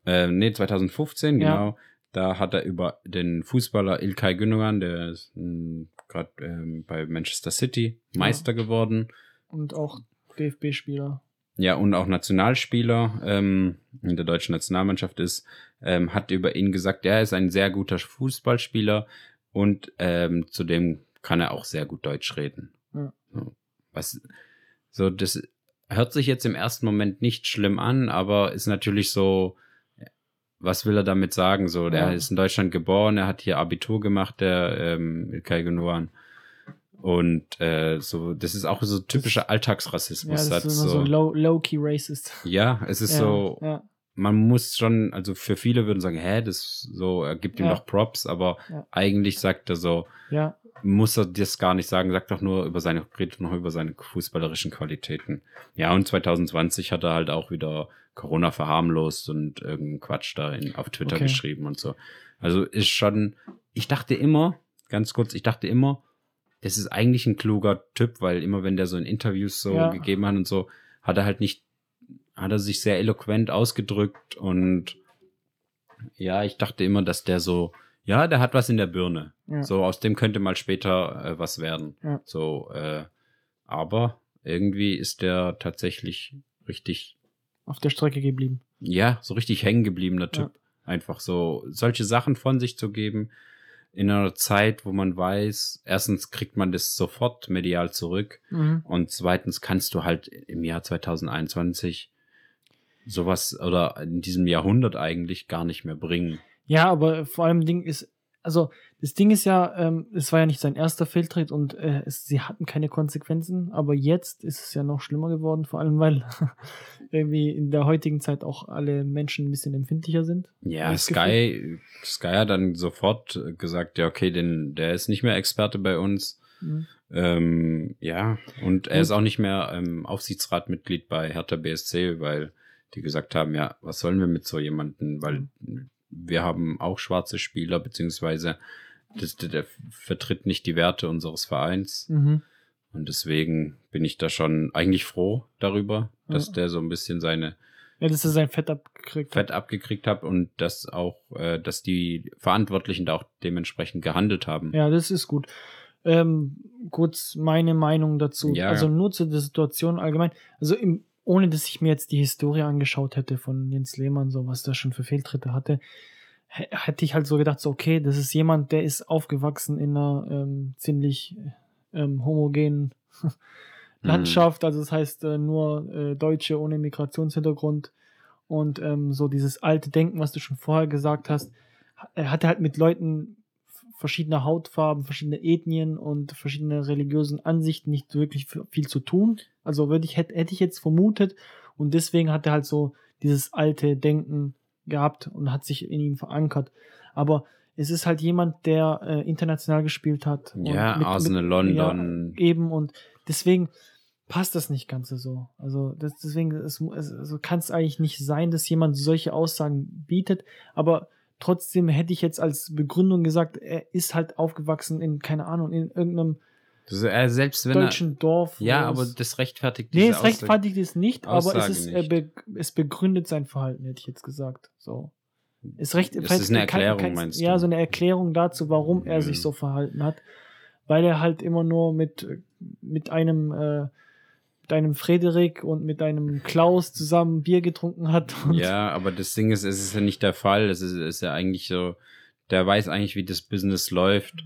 äh, nee, 2015, Ja. genau, da hat er über den Fußballer Ilkay Gündogan, der ist gerade ähm, bei Manchester City Meister geworden. Und auch DFB-Spieler. Ja, und auch Nationalspieler ähm, in der deutschen Nationalmannschaft ist, ähm, hat über ihn gesagt, er ist ein sehr guter Fußballspieler und ähm, zudem kann er auch sehr gut Deutsch reden. Ja. So, was, so, das hört sich jetzt im ersten Moment nicht schlimm an, aber ist natürlich so, was will er damit sagen? So, der Ja. ist in Deutschland geboren, er hat hier Abitur gemacht, der ähm, Ilkay Gündogan. Und äh, so, das ist auch so typischer Ja, Alltagsrassismus. das Satz, ist immer so, low- low-key racist. ja, es ist ja, so, Ja, man muss schon, also für viele würden sagen, hä, das so, er gibt ihm Ja. doch Props, aber Ja. eigentlich sagt er so, ja, muss er das gar nicht sagen, sagt doch nur über seine, redet noch über seine fußballerischen Qualitäten. Ja, und 2020 hat er halt auch wieder Corona verharmlost und irgendeinen Quatsch da in, auf Twitter Okay. geschrieben und so. Also ist schon, ich dachte immer, ganz kurz, ich dachte immer, das ist eigentlich ein kluger Typ, weil immer wenn der so in Interviews so Ja. gegeben hat und so, hat er halt nicht, hat er sich sehr eloquent ausgedrückt und ja, ich dachte immer, dass der so, ja, der hat was in der Birne. Ja. So, aus dem könnte mal später äh, was werden. Ja. So, äh, aber irgendwie ist der tatsächlich richtig, auf der Strecke geblieben. ja, so richtig hängen gebliebener Typ. Einfach so, solche Sachen von sich zu geben in einer Zeit, wo man weiß, erstens kriegt man das sofort medial zurück Mhm. und zweitens kannst du halt im Jahr 2021 sowas oder in diesem Jahrhundert eigentlich gar nicht mehr bringen. Ja, aber vor allem Ding ist, also das Ding ist ja, ähm, es war ja nicht sein erster Fehltritt und äh, es, sie hatten keine Konsequenzen, aber jetzt ist es ja noch schlimmer geworden, vor allem weil irgendwie in der heutigen Zeit auch alle Menschen ein bisschen empfindlicher sind. Ja, Sky, Sky hat dann sofort gesagt, ja, okay, den, der ist nicht mehr Experte bei uns. Mhm. Ähm, ja, und er ist auch nicht mehr ähm, Aufsichtsratmitglied bei Hertha BSC, weil die gesagt haben, ja, was sollen wir mit so jemanden, weil wir haben auch schwarze Spieler, beziehungsweise das, der, der vertritt nicht die Werte unseres Vereins. Mhm. Und deswegen bin ich da schon eigentlich froh darüber, dass Ja. der so ein bisschen seine Ja, dass er sein Fett abgekriegt Fett abgekriegt hat und dass auch, äh, dass die Verantwortlichen da auch dementsprechend gehandelt haben. Ja, das ist gut. Ähm, kurz meine Meinung dazu. Ja. Also nur zu der Situation allgemein. Also im, ohne dass ich mir jetzt die Historie angeschaut hätte von Jens Lehmann, so was der schon für Fehltritte hatte, hä- hätte ich halt so gedacht, so okay, das ist jemand, der ist aufgewachsen in einer ähm, ziemlich ähm, homogenen Landschaft. Also das heißt äh, nur äh, Deutsche ohne Migrationshintergrund und ähm, so dieses alte Denken, was du schon vorher gesagt hast. Er hatte halt mit Leuten verschiedener Hautfarben, verschiedene Ethnien und verschiedene religiösen Ansichten nicht wirklich viel zu tun. Also würde ich, hätte, hätte ich jetzt vermutet und deswegen hat er halt so dieses alte Denken gehabt und hat sich in ihm verankert. Aber es ist halt jemand, der äh, international gespielt hat. Ja, mit- Arsenal mit- London. Ja, eben und deswegen passt das nicht ganz so. Also das, deswegen es, es, also kann es eigentlich nicht sein, dass jemand solche Aussagen bietet, aber trotzdem hätte ich jetzt als Begründung gesagt, er ist halt aufgewachsen in, keine Ahnung, in irgendeinem ist, äh, selbst wenn er, deutschen Dorf. ja, aber es- das rechtfertigt Nee, diese es Aussage. rechtfertigt es nicht, aber es, ist, nicht. äh, be es begründet sein Verhalten, hätte ich jetzt gesagt. So. Es recht, Das ist eine Erklärung, meinst Ja, du? so eine Erklärung dazu, warum er Ja. sich so verhalten hat. Weil er halt immer nur mit, mit einem, äh, mit einem Frederik und mit einem Klaus zusammen Bier getrunken hat. Ja, aber das Ding ist, es ist ja nicht der Fall. Es ist, ist ja eigentlich so, der weiß eigentlich, wie das Business läuft.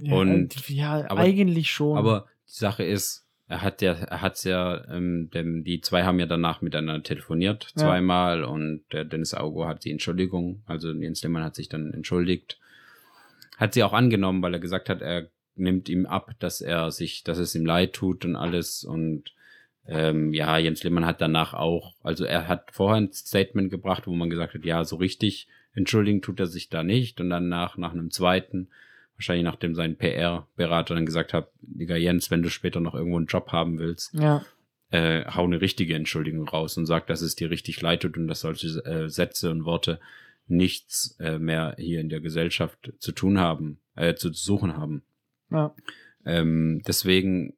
ja, und- ja, aber- eigentlich schon. Aber die Sache ist, er hat ja, er hat's ja, ähm, dem, die zwei haben ja danach miteinander telefoniert, Ja. zweimal, und der Dennis Augo hat die Entschuldigung, also Jens Lehmann hat sich dann entschuldigt. Hat sie auch angenommen, weil er gesagt hat, er nimmt ihm ab, dass er sich, dass es ihm leid tut und alles und ähm, ja, Jens Lehmann hat danach auch, also er hat vorher ein Statement gebracht, wo man gesagt hat, ja, so richtig entschuldigen tut er sich da nicht und danach, nach einem zweiten, wahrscheinlich nachdem sein PR-Berater dann gesagt hat, Digga Jens, wenn du später noch irgendwo einen Job haben willst, ja, äh, hau eine richtige Entschuldigung raus und sag, dass es dir richtig leid tut und dass solche äh, Sätze und Worte nichts äh, mehr hier in der Gesellschaft zu tun haben, äh, zu suchen haben. ja. Ähm, deswegen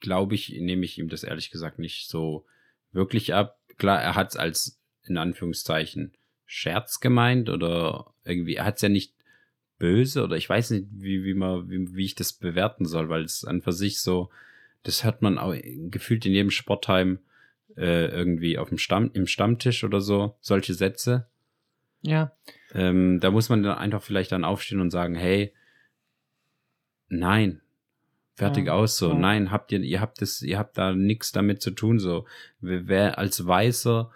glaube ich, nehme ich ihm das ehrlich gesagt nicht so wirklich ab. Klar, er hat es als in Anführungszeichen Scherz gemeint oder irgendwie, er hat es ja nicht böse oder ich weiß nicht, wie, wie, man, wie, wie ich das bewerten soll, weil es an für sich so, das hört man auch gefühlt in jedem Sportheim äh, irgendwie auf dem Stamm, im Stammtisch oder so, solche Sätze. ja. Ähm, da muss man dann einfach vielleicht dann aufstehen und sagen, hey, nein, fertig Ja, aus so, ja. nein, habt ihr, ihr habt das, ihr habt da nichts damit zu tun so. Wer, als weißer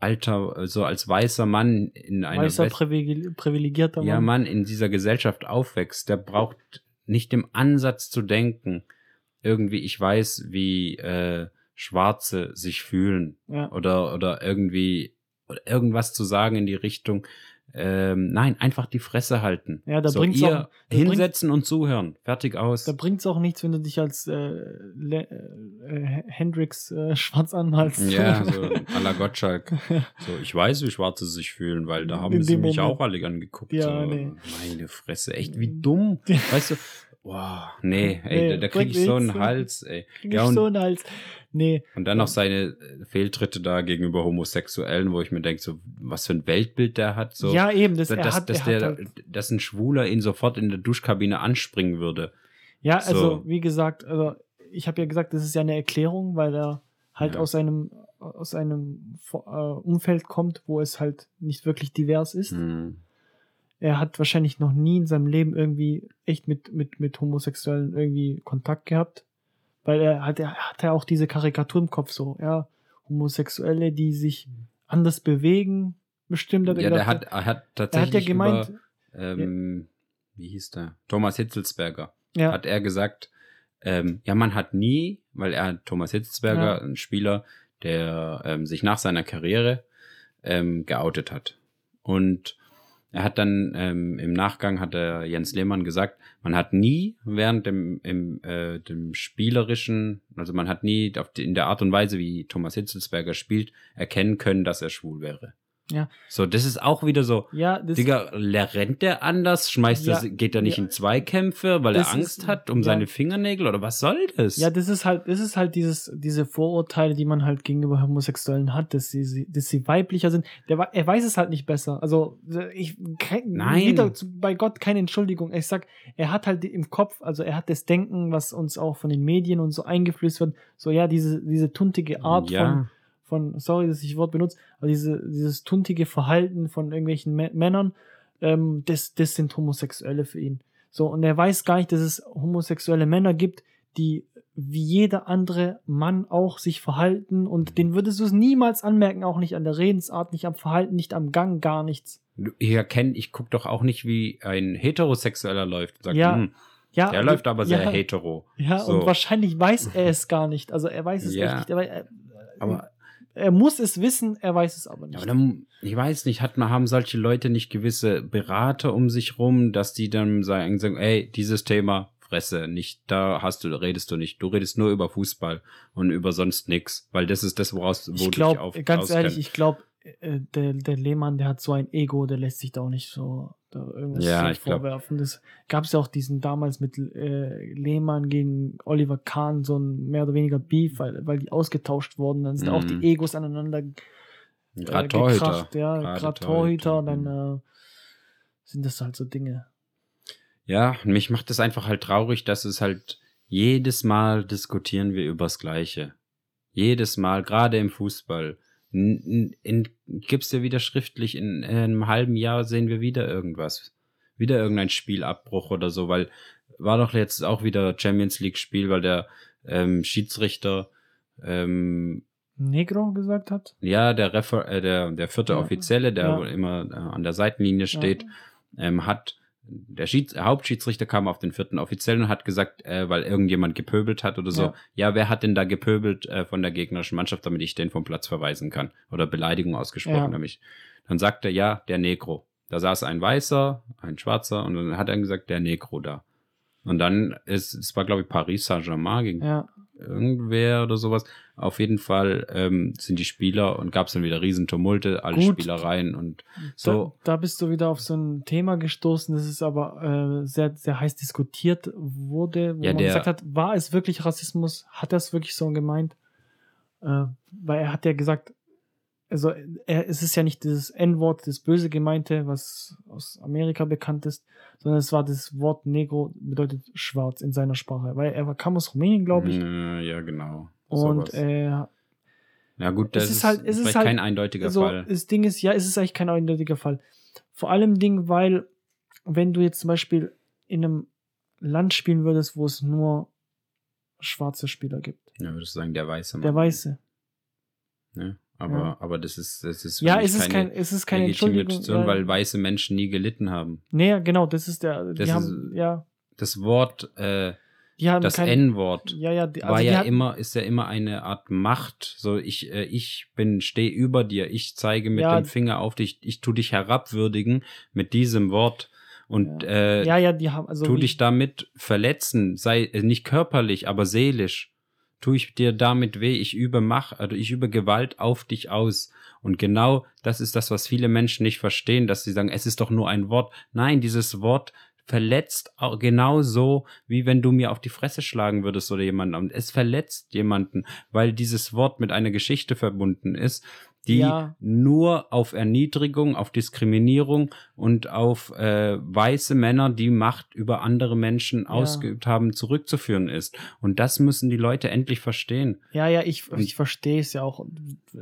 alter, so als weißer Mann in einer Weißer West- privileg privilegierter ja, Mann. Mann in dieser Gesellschaft aufwächst, der braucht nicht im Ansatz zu denken, irgendwie, ich weiß, wie äh, Schwarze sich fühlen Ja. oder oder irgendwie oder irgendwas zu sagen in die Richtung. Ähm, nein, einfach die Fresse halten. Ja, da so, bringt's ihr auch- hinsetzen und zuhören. Fertig aus. Da bringt's auch nichts, wenn du dich als äh, Le äh, Hendrix äh, schwarz anmalst. ja, so à la Gottschalk. So, ich weiß, wie Schwarze sich fühlen, weil da haben In sie mich Moment. auch alle angeguckt. Ja, so, nee. Meine Fresse, echt wie dumm. Weißt du? Boah, nee, ey, Nee, da, da krieg bringt ich so einen Hals, ey. Krieg Ja, ich so einen Hals. Nee, und dann noch seine äh, Fehltritte da gegenüber Homosexuellen, wo ich mir denke, so, was für ein Weltbild der hat. So, ja eben, das, dass, er hat, dass, er der, halt, dass ein Schwuler ihn sofort in der Duschkabine anspringen würde. ja, also so. wie gesagt, also ich habe ja gesagt, das ist ja eine Erklärung, weil er halt Ja. aus einem aus einem äh, Umfeld kommt, wo es halt nicht wirklich divers ist. Hm. Er hat wahrscheinlich noch nie in seinem Leben irgendwie echt mit, mit, mit Homosexuellen irgendwie Kontakt gehabt. Weil er hat, er hat ja auch diese Karikatur im Kopf so, ja, Homosexuelle, die sich anders bewegen, bestimmt. hat er Ja, der gedacht. hat, er hat er tatsächlich hat ja gemeint, über, ähm, wie hieß der? Thomas Hitzelsberger. ja, hat er gesagt, ähm, ja, man hat nie, weil er Thomas Hitzelsberger, Ja. ein Spieler, der ähm, sich nach seiner Karriere ähm, geoutet hat. Und er hat dann ähm, im Nachgang hat er Jens Lehmann gesagt, man hat nie während dem, im, äh, dem spielerischen, also man hat nie die, in der Art und Weise, wie Thomas Hitzelsberger spielt, erkennen können, dass er schwul wäre. Ja. So, das ist auch wieder so, ja, das, Digga, rennt der anders? Schmeißt Ja, er, geht er nicht ja. in Zweikämpfe, weil Das er Angst ist- hat um ja. seine Fingernägel oder was soll das? Ja, das ist halt, das ist halt dieses, diese Vorurteile, die man halt gegenüber Homosexuellen hat, dass sie, sie- dass sie weiblicher sind. Der, er weiß es halt nicht besser. Also, ich, kein, Nein. wieder bei Gott keine Entschuldigung. Ich sag, er hat halt im Kopf, also er hat das Denken, was uns auch von den Medien und so eingeflößt wird, so ja, diese, diese tuntige Art von, von, sorry, dass ich das Wort benutze, aber diese, dieses tuntige Verhalten von irgendwelchen Mä- Männern, ähm, das, das sind Homosexuelle für ihn. So, und er weiß gar nicht, dass es homosexuelle Männer gibt, die wie jeder andere Mann auch sich verhalten und den würdest du es niemals anmerken, auch nicht an der Redensart, nicht am Verhalten, nicht am Gang, gar nichts. Ich erkenne, ich guck doch auch nicht, wie ein Heterosexueller läuft. Sagt, Ja, hm, Ja, der läuft aber sehr ja, hetero. Ja, So. und wahrscheinlich weiß er es gar nicht. Also er weiß es Ja. echt nicht. Aber er, Aber, er muss es wissen, er weiß es aber nicht. aber dann, ich weiß nicht, hat man, haben solche Leute nicht gewisse Berater um sich rum, dass die dann sagen, sagen ey, dieses Thema, Fresse, nicht, da hast du, redest du nicht. Du redest nur über Fußball und über sonst nix, weil das ist das, woraus, wo ich du dich auf, ganz ehrlich, ich glaube, äh, der, der Lehmann, der hat so ein Ego, der lässt sich da auch nicht so da irgendwas Ja, so ich glaub- vorwerfen. Das gab es ja auch diesen damals mit äh, Lehmann gegen Oliver Kahn, so ein mehr oder weniger Beef, weil, weil die ausgetauscht wurden. Dann sind auch Mhm. die Egos aneinander Gerade äh, Torhüter. gekracht, ja, Gerade gerade Torhüter, Torhüter, dann äh, sind das halt so Dinge. Ja, mich macht es einfach halt traurig, dass es halt jedes Mal diskutieren wir übers Gleiche. Jedes Mal, gerade im Fußball. In, in, gibt's ja wieder schriftlich, in, in einem halben Jahr sehen wir wieder irgendwas. Wieder irgendein Spielabbruch oder so, weil war doch jetzt auch wieder Champions League Spiel, weil der ähm, Schiedsrichter ähm, Negro gesagt hat. ja, der, Refer äh, der, der vierte Ja. Offizielle, der Ja. wohl immer äh, an der Seitenlinie steht, ähm, hat der Schieds Hauptschiedsrichter kam auf den vierten Offiziellen und hat gesagt, äh, weil irgendjemand gepöbelt hat oder so, ja, Ja. wer hat denn da gepöbelt äh, von der gegnerischen Mannschaft, damit ich den vom Platz verweisen kann? Oder Beleidigung ausgesprochen, Ja. nämlich. Dann sagt er, ja, der Negro. Da saß ein Weißer, ein Schwarzer und dann hat er gesagt, der Negro da. Und dann ist, es war glaube ich Paris Saint-Germain gegen Ja, irgendwer oder sowas. Auf jeden Fall ähm, sind die Spieler und gab es dann wieder Riesentumulte, alle Gut. Spielereien und so. Da, da bist du wieder auf so ein Thema gestoßen, das ist aber äh, sehr, sehr heiß diskutiert wurde, wo Ja, man der- gesagt hat, war es wirklich Rassismus? Hat er es wirklich so gemeint? Äh, weil er hat ja gesagt, also er, es ist ja nicht dieses N-Wort, das böse gemeinte, was aus Amerika bekannt ist, sondern es war das Wort Negro, bedeutet schwarz in seiner Sprache, weil er kam aus Rumänien, glaube ich. Äh, ja, genau. Und äh, ja gut, das ist, halt- es ist halt kein eindeutiger so, Fall. Das Ding ist, ja, es ist eigentlich kein eindeutiger Fall. Vor allem Ding, weil, wenn du jetzt zum Beispiel in einem Land spielen würdest, wo es nur schwarze Spieler gibt. Ja, würdest du sagen, der Weiße Mann. Der Weiße. Ne? Aber, Ja. aber das ist, das ist Ja, es ist, keine kein, es ist keine Entschuldigung. Ja, weil weiße Menschen nie gelitten haben. nee, genau, das ist der. Die Das haben, ja, Das Wort, äh, das N-Wort Ja, ja, war also die ja immer, ist ja immer eine Art Macht. So, ich, äh, ich bin, stehe über dir, ich zeige mit Ja. dem Finger auf dich, ich tu dich herabwürdigen mit diesem Wort und äh, Ja, ja, die haben, also. tu dich damit verletzen, sei äh, nicht körperlich, aber seelisch. Tu ich dir damit weh, ich übe Mach, also ich übe Gewalt auf dich aus. Und genau das ist das, was viele Menschen nicht verstehen, dass sie sagen, es ist doch nur ein Wort. Nein, dieses Wort verletzt genauso, wie wenn du mir auf die Fresse schlagen würdest oder jemanden. Es verletzt jemanden, weil dieses Wort mit einer Geschichte verbunden ist, die Ja. nur auf Erniedrigung, auf Diskriminierung und auf äh, weiße Männer, die Macht über andere Menschen ausgeübt haben, zurückzuführen ist. Und das müssen die Leute endlich verstehen. Ja, ja, ich, Und- ich verstehe es ja auch.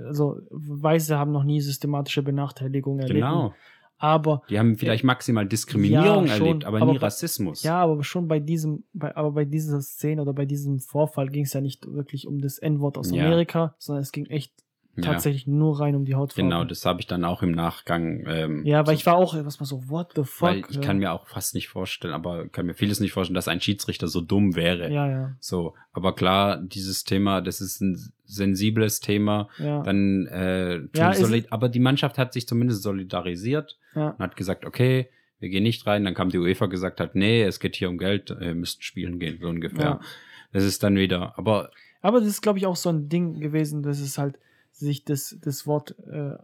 Also, Weiße haben noch nie systematische Benachteiligung erlitten. Genau. Aber Die haben vielleicht maximal Diskriminierung Ja, schon, erlebt, aber, aber nie bei- Rassismus. Ja, aber schon bei diesem, bei, aber bei dieser Szene oder bei diesem Vorfall ging es ja nicht wirklich um das N-Wort aus Ja. Amerika, sondern es ging echt Ja. tatsächlich nur rein um die Hautfarbe. Genau, das habe ich dann auch im Nachgang. Ähm, Ja, weil so- ich war auch, was mal so, what the fuck? weil ich ja. kann mir auch fast nicht vorstellen, aber kann mir vieles nicht vorstellen, dass ein Schiedsrichter so dumm wäre. Ja, ja, So, aber klar, dieses Thema, das ist ein sensibles Thema. ja. Dann, äh, Ja, aber die Mannschaft hat sich zumindest solidarisiert ja. und hat gesagt, okay, wir gehen nicht rein. Dann kam die UEFA gesagt hat, nee, es geht hier um Geld, ihr müsst spielen gehen, so ungefähr. Ja. Das ist dann wieder, aber Aber das ist, glaube ich, auch so ein Ding gewesen, dass es halt sich das, das Wort, äh,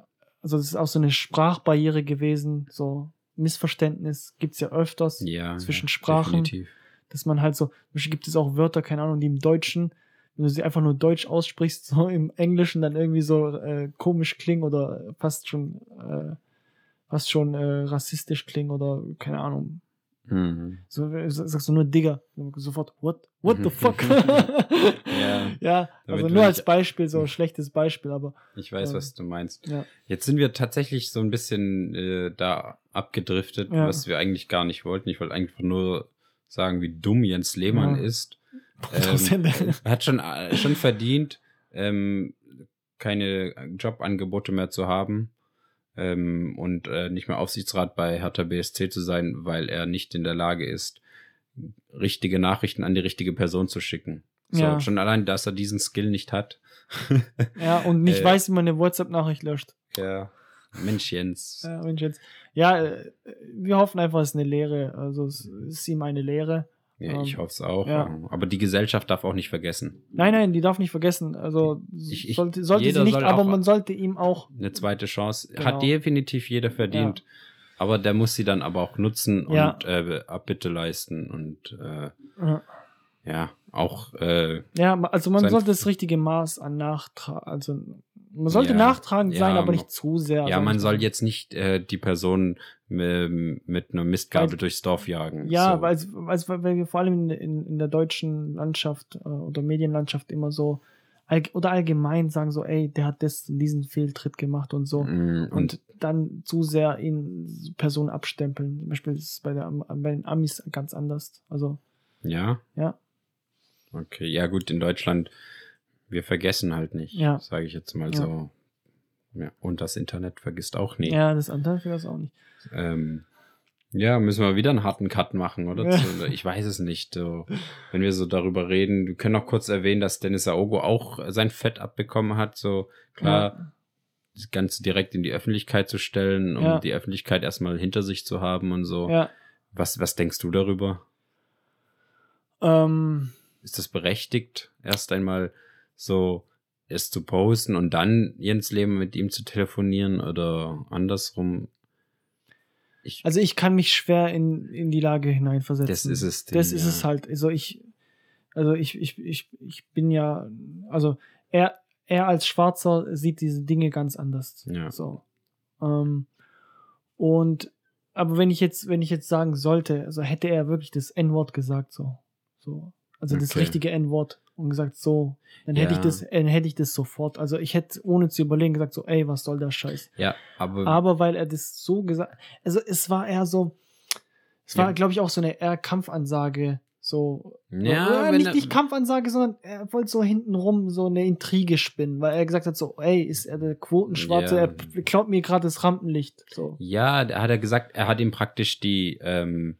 also das ist auch so eine Sprachbarriere gewesen, so Missverständnis gibt's ja öfters, ja. Zwischen Sprachen. Definitiv. dass man halt so, zum Beispiel gibt es auch Wörter, keine Ahnung, die im Deutschen, wenn du sie einfach nur Deutsch aussprichst, so im Englischen dann irgendwie so äh, komisch klingen oder fast schon, äh, fast schon äh, rassistisch klingen oder keine Ahnung. Mhm. So sagst du nur Digger, sofort, what, what the fuck? Ja. ja, also nur als Beispiel, so ein schlechtes Beispiel, aber Ich weiß, Ähm, was du meinst. ja. Jetzt sind wir tatsächlich so ein bisschen äh, da abgedriftet, Ja. was wir eigentlich gar nicht wollten. Ich wollte einfach nur sagen, wie dumm Jens Lehmann ist. Ähm, er hat schon, äh, schon verdient, ähm, keine Jobangebote mehr zu haben ähm, und äh, nicht mehr Aufsichtsrat bei Hertha BSC zu sein, weil er nicht in der Lage ist, richtige Nachrichten an die richtige Person zu schicken. So, Ja. Schon allein, dass er diesen Skill nicht hat. ja, und nicht Äh, weiß, wie man eine WhatsApp-Nachricht löscht. ja. Mensch, Jens. Ja, Mensch, jetzt. Ja, äh, wir hoffen einfach, es ist eine Lehre. Also es ist ihm eine Lehre. Ja, ich Ähm, hoffe es auch. ja. Aber die Gesellschaft darf auch nicht vergessen. Nein, nein, die darf nicht vergessen. Also Ich- ich- sollte, sollte sie nicht, soll aber man sollte ihm auch. Eine zweite Chance Genau. hat definitiv jeder verdient. Aber der muss sie dann aber auch nutzen Ja. und äh, Abbitte leisten und äh, ja, auch äh, Ja, also man sollte das richtige Maß an Nachtrag, also man sollte Ja, nachtragend sein, ja, aber nicht zu sehr. ja, man soll jetzt nicht äh, die Person mit einer Mistgabel Weil- durchs Dorf jagen. Ja, so. weil, weil, weil wir vor allem in, in, in der deutschen Landschaft äh, oder Medienlandschaft immer so all, oder allgemein sagen so, ey, der hat das, diesen Fehltritt gemacht und so. Mm, und Und dann zu sehr ihn Personen abstempeln. Zum Beispiel ist es bei, der, bei den Amis ganz anders. Also, ja, ja. okay, ja gut, in Deutschland, wir vergessen halt nicht, Ja. sage ich jetzt mal Ja. so. Ja, und das Internet vergisst auch nie. Ja, das andere für das auch nicht. Ähm, ja, müssen wir wieder einen harten Cut machen, oder? Ja. Ich weiß es nicht. So, wenn wir so darüber reden, wir können noch kurz erwähnen, dass Dennis Aogo auch sein Fett abbekommen hat. So klar, das Ganze direkt in die Öffentlichkeit zu stellen, um Ja. die Öffentlichkeit erstmal hinter sich zu haben und so. Ja. Was, was denkst du darüber? Ähm, Ist das berechtigt, erst einmal so es zu posten und dann Jens Lehmann mit ihm zu telefonieren oder andersrum? Ich, also ich kann mich schwer in, in die Lage hineinversetzen. Das ist es, Das Ding, ist ja. es halt. Also ich, also ich, ich, ich, ich bin ja, also er, er als Schwarzer sieht diese Dinge ganz anders. Ja. So. Ähm, und aber wenn ich jetzt, wenn ich jetzt sagen sollte, also hätte er wirklich das N-Wort gesagt, so. So. Also das Okay. richtige N-Wort und gesagt, so, dann hätte Ja. ich das, dann hätte ich das sofort. Also ich hätte ohne zu überlegen gesagt, so, ey, was soll der Scheiß? ja, aber, Aber weil er das so gesagt, also es war eher so, es war, Ja. glaube ich, auch so eine eher Kampfansage, so, Ja, wenn nicht, er- nicht Kampfansage, sondern er wollte so hintenrum so eine Intrige spinnen, weil er gesagt hat so, ey, ist er der Quotenschwarze, Ja. er klaut mir gerade das Rampenlicht, so. Ja, da hat er gesagt, er hat ihm praktisch die, ähm,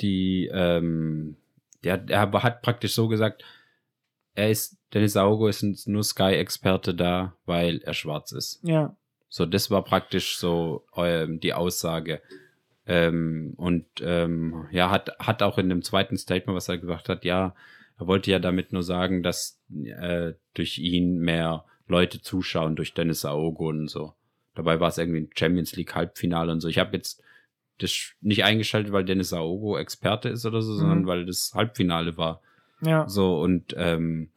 die, ähm, der, er hat praktisch so gesagt, er ist, Dennis Augo ist nur Sky-Experte da, weil er schwarz ist. Ja, So, das war praktisch so ähm, die Aussage. Ähm, und ähm, ja, hat, hat auch in dem zweiten Statement, was er gesagt hat, ja, er wollte ja damit nur sagen, dass äh, durch ihn mehr Leute zuschauen, durch Dennis Aogo und so. Dabei war es irgendwie ein Champions League Halbfinale und so. Ich habe jetzt das nicht eingeschaltet, weil Dennis Aogo Experte ist oder so, sondern Mhm. weil das Halbfinale war. ja, So, und ähm,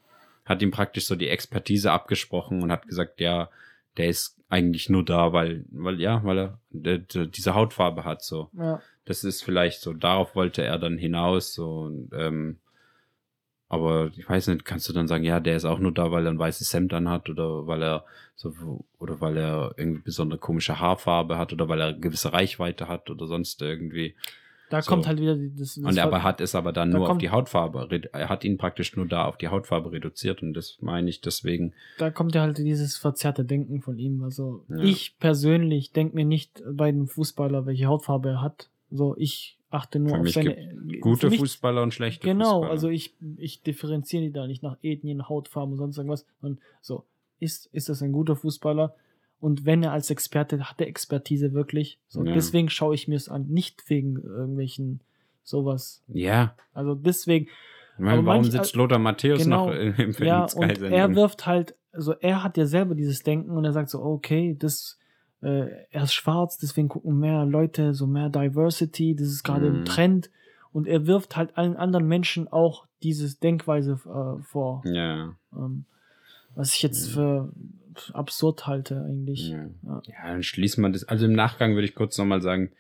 hat ihm praktisch so die Expertise abgesprochen und hat gesagt, ja, der ist eigentlich nur da, weil, weil, ja, weil er der, der, diese Hautfarbe hat, so. ja, Das ist vielleicht so, darauf wollte er dann hinaus, so, und, ähm, aber ich weiß nicht, kannst du dann sagen, ja, der ist auch nur da, weil er ein weißes Hemd anhat oder weil er so, oder weil er irgendwie besondere komische Haarfarbe hat oder weil er eine gewisse Reichweite hat oder sonst irgendwie. da So. kommt halt wieder die- das, das Und er aber hat es aber dann da nur auf kommt- die Hautfarbe, er hat ihn praktisch nur da auf die Hautfarbe reduziert und das meine ich deswegen, da kommt ja halt dieses verzerrte Denken von ihm. Also Ja. ich persönlich denke mir nicht bei einem Fußballer, welche Hautfarbe er hat. So, ich achte nur Für auf seine gute für mich- Fußballer und schlechte Genau, Fußballer. also ich, ich differenziere die da nicht nach Ethnien, Hautfarben und sonst irgendwas. Und so, ist, ist das ein guter Fußballer? Und wenn er als Experte hat, er Expertise wirklich. So, Ja. deswegen schaue ich mir es an, nicht wegen irgendwelchen sowas. ja, Also deswegen, ich meine, warum manch- sitzt Lothar Matthäus genau, noch im ja, und er wirft halt, also er hat ja selber dieses Denken und er sagt so, okay, das, äh, er ist schwarz, deswegen gucken mehr Leute, so mehr Diversity, das ist gerade Mhm. im Trend. Und er wirft halt allen anderen Menschen auch dieses Denkweise äh, vor. Ja, Ähm, was ich jetzt für absurd halte eigentlich. ja. Ja. Ja, dann schließt man das. Also im Nachgang würde ich kurz nochmal sagen,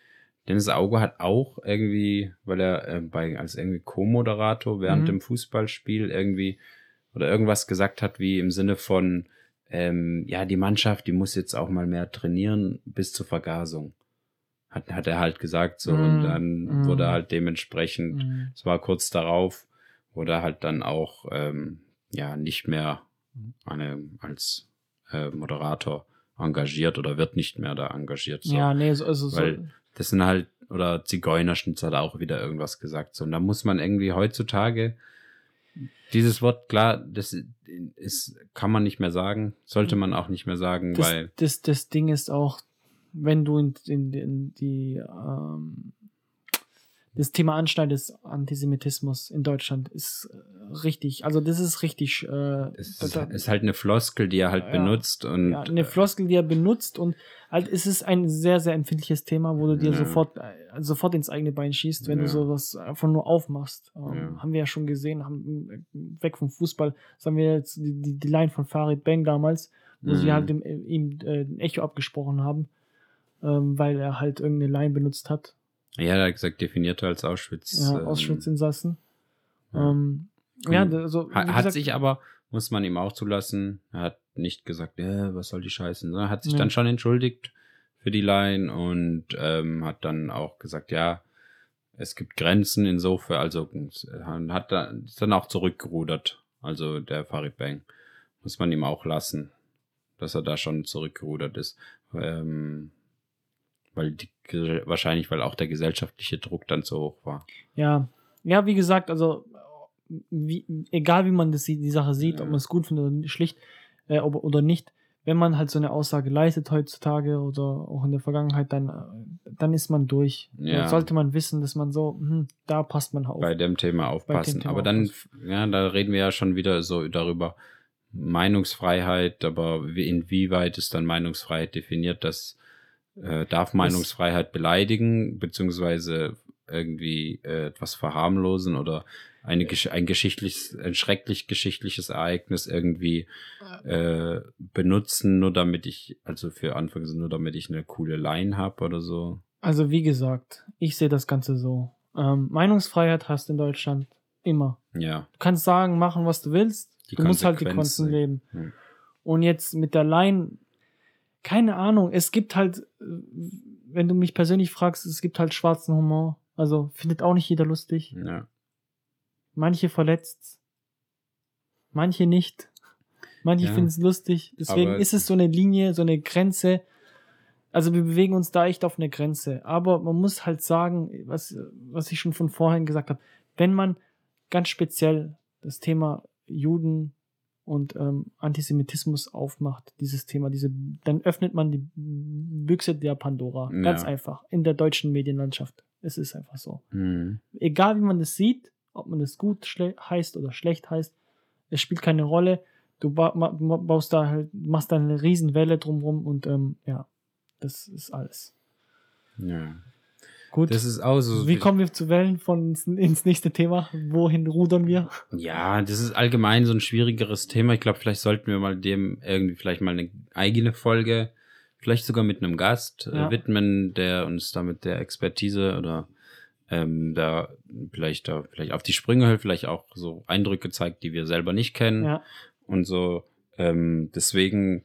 Dennis Auge hat auch irgendwie, weil er äh, bei, als irgendwie Co-Moderator während Mhm. dem Fußballspiel irgendwie oder irgendwas gesagt hat, wie im Sinne von, ähm, ja, die Mannschaft, die muss jetzt auch mal mehr trainieren bis zur Vergasung. Hat, hat er halt gesagt so und Mhm. dann Mhm. wurde halt dementsprechend Mhm. es war kurz darauf, wurde halt dann auch ähm, ja nicht mehr eine, als äh, Moderator engagiert oder wird nicht mehr da engagiert. So. Ja, nee, so, also Weil so, das sind halt, oder Zigeunerschnitz hat auch wieder irgendwas gesagt. So. Und da muss man irgendwie heutzutage dieses Wort, klar, das ist, kann man nicht mehr sagen, sollte man auch nicht mehr sagen, das, weil das, das Ding ist auch, wenn du in, in, in die, ähm, das Thema Anschneiden des Antisemitismus in Deutschland ist äh, richtig, also das ist richtig, äh, Es da- ist, da- ist halt eine Floskel, die er halt Ja. benutzt und ja, eine Floskel, die er benutzt und halt es ist ein sehr, sehr empfindliches Thema, wo du dir Ja. sofort, äh, sofort ins eigene Bein schießt, wenn du sowas einfach nur aufmachst. Ähm. Haben wir ja schon gesehen, haben äh, weg vom Fußball, das haben wir jetzt die, die, die Line von Farid Bang damals, wo sie Mhm. halt dem, ihm äh, ein Echo abgesprochen haben, ähm, weil er halt irgendeine Line benutzt hat. Ja, er hat gesagt, definiert als Auschwitz. Ja, ähm, Auschwitz-Insassen. ja. Ähm, ja, also, Hat, gesagt, sich aber, muss man ihm auch zulassen, er hat nicht gesagt, äh, was soll die Scheiße, sondern er hat sich Ja. dann schon entschuldigt für die Line und ähm, hat dann auch gesagt, ja, es gibt Grenzen insofern, also hat da, ist dann auch zurückgerudert, also der Farid Bang. Muss man ihm auch lassen, dass er da schon zurückgerudert ist. Ähm, weil die, wahrscheinlich, weil auch der gesellschaftliche Druck dann zu hoch war. Ja, ja, wie gesagt, also wie, egal wie man das, die Sache sieht, Ja. ob man es gut findet oder schlicht äh, ob, oder nicht, wenn man halt so eine Aussage leistet heutzutage oder auch in der Vergangenheit, dann, äh, dann ist man durch. Ja. Dann sollte man wissen, dass man so, hm, da passt man auf. bei dem Thema aufpassen. Thema aber dann, aufpassen. ja, da reden wir ja schon wieder so darüber Meinungsfreiheit, aber wie, inwieweit ist dann Meinungsfreiheit definiert, dass äh, darf Meinungsfreiheit beleidigen, beziehungsweise irgendwie äh, etwas verharmlosen oder eine, ein geschichtliches, ein schrecklich geschichtliches Ereignis irgendwie äh, benutzen, nur damit ich, also für Anfangs nur damit ich eine coole Line habe oder so. Also wie gesagt, ich sehe das Ganze so. Ähm, Meinungsfreiheit hast du in Deutschland immer. Ja, Du kannst sagen, machen, was du willst. Die du musst halt die Konsequenzen. Leben. Hm. Und jetzt mit der Line, keine Ahnung, es gibt halt, äh, wenn du mich persönlich fragst, es gibt halt schwarzen Humor. Also findet auch nicht jeder lustig. ja. Manche verletzt, manche nicht. Manche Ja. finden es lustig. Deswegen Aber- ist es so eine Linie, so eine Grenze. Also wir bewegen uns da echt auf eine Grenze. Aber man muss halt sagen, was, was ich schon von vorhin gesagt habe, wenn man ganz speziell das Thema Juden und ähm, Antisemitismus aufmacht, dieses Thema, diese, dann öffnet man die Büchse der Pandora. Ja. Ganz einfach. In der deutschen Medienlandschaft. Es ist einfach so Hm. egal wie man das sieht, ob man das gut heißt oder schlecht heißt, es spielt keine Rolle. Du ba baust da halt, machst da eine Riesenwelle drumrum und ähm, ja, das ist alles. ja. Gut. Das ist auch so. wie kommen wir zu Wellen von ins, nächste Thema? Wohin rudern wir? Ja, das ist allgemein so ein schwierigeres Thema. Ich glaube, vielleicht sollten wir mal dem irgendwie vielleicht mal eine eigene Folge, vielleicht sogar mit einem Gast Ja. äh, widmen, der uns da mit der Expertise oder ähm, da vielleicht da vielleicht auf die Sprünge hält, vielleicht auch so Eindrücke zeigt, die wir selber nicht kennen Ja, und so. Ähm, deswegen,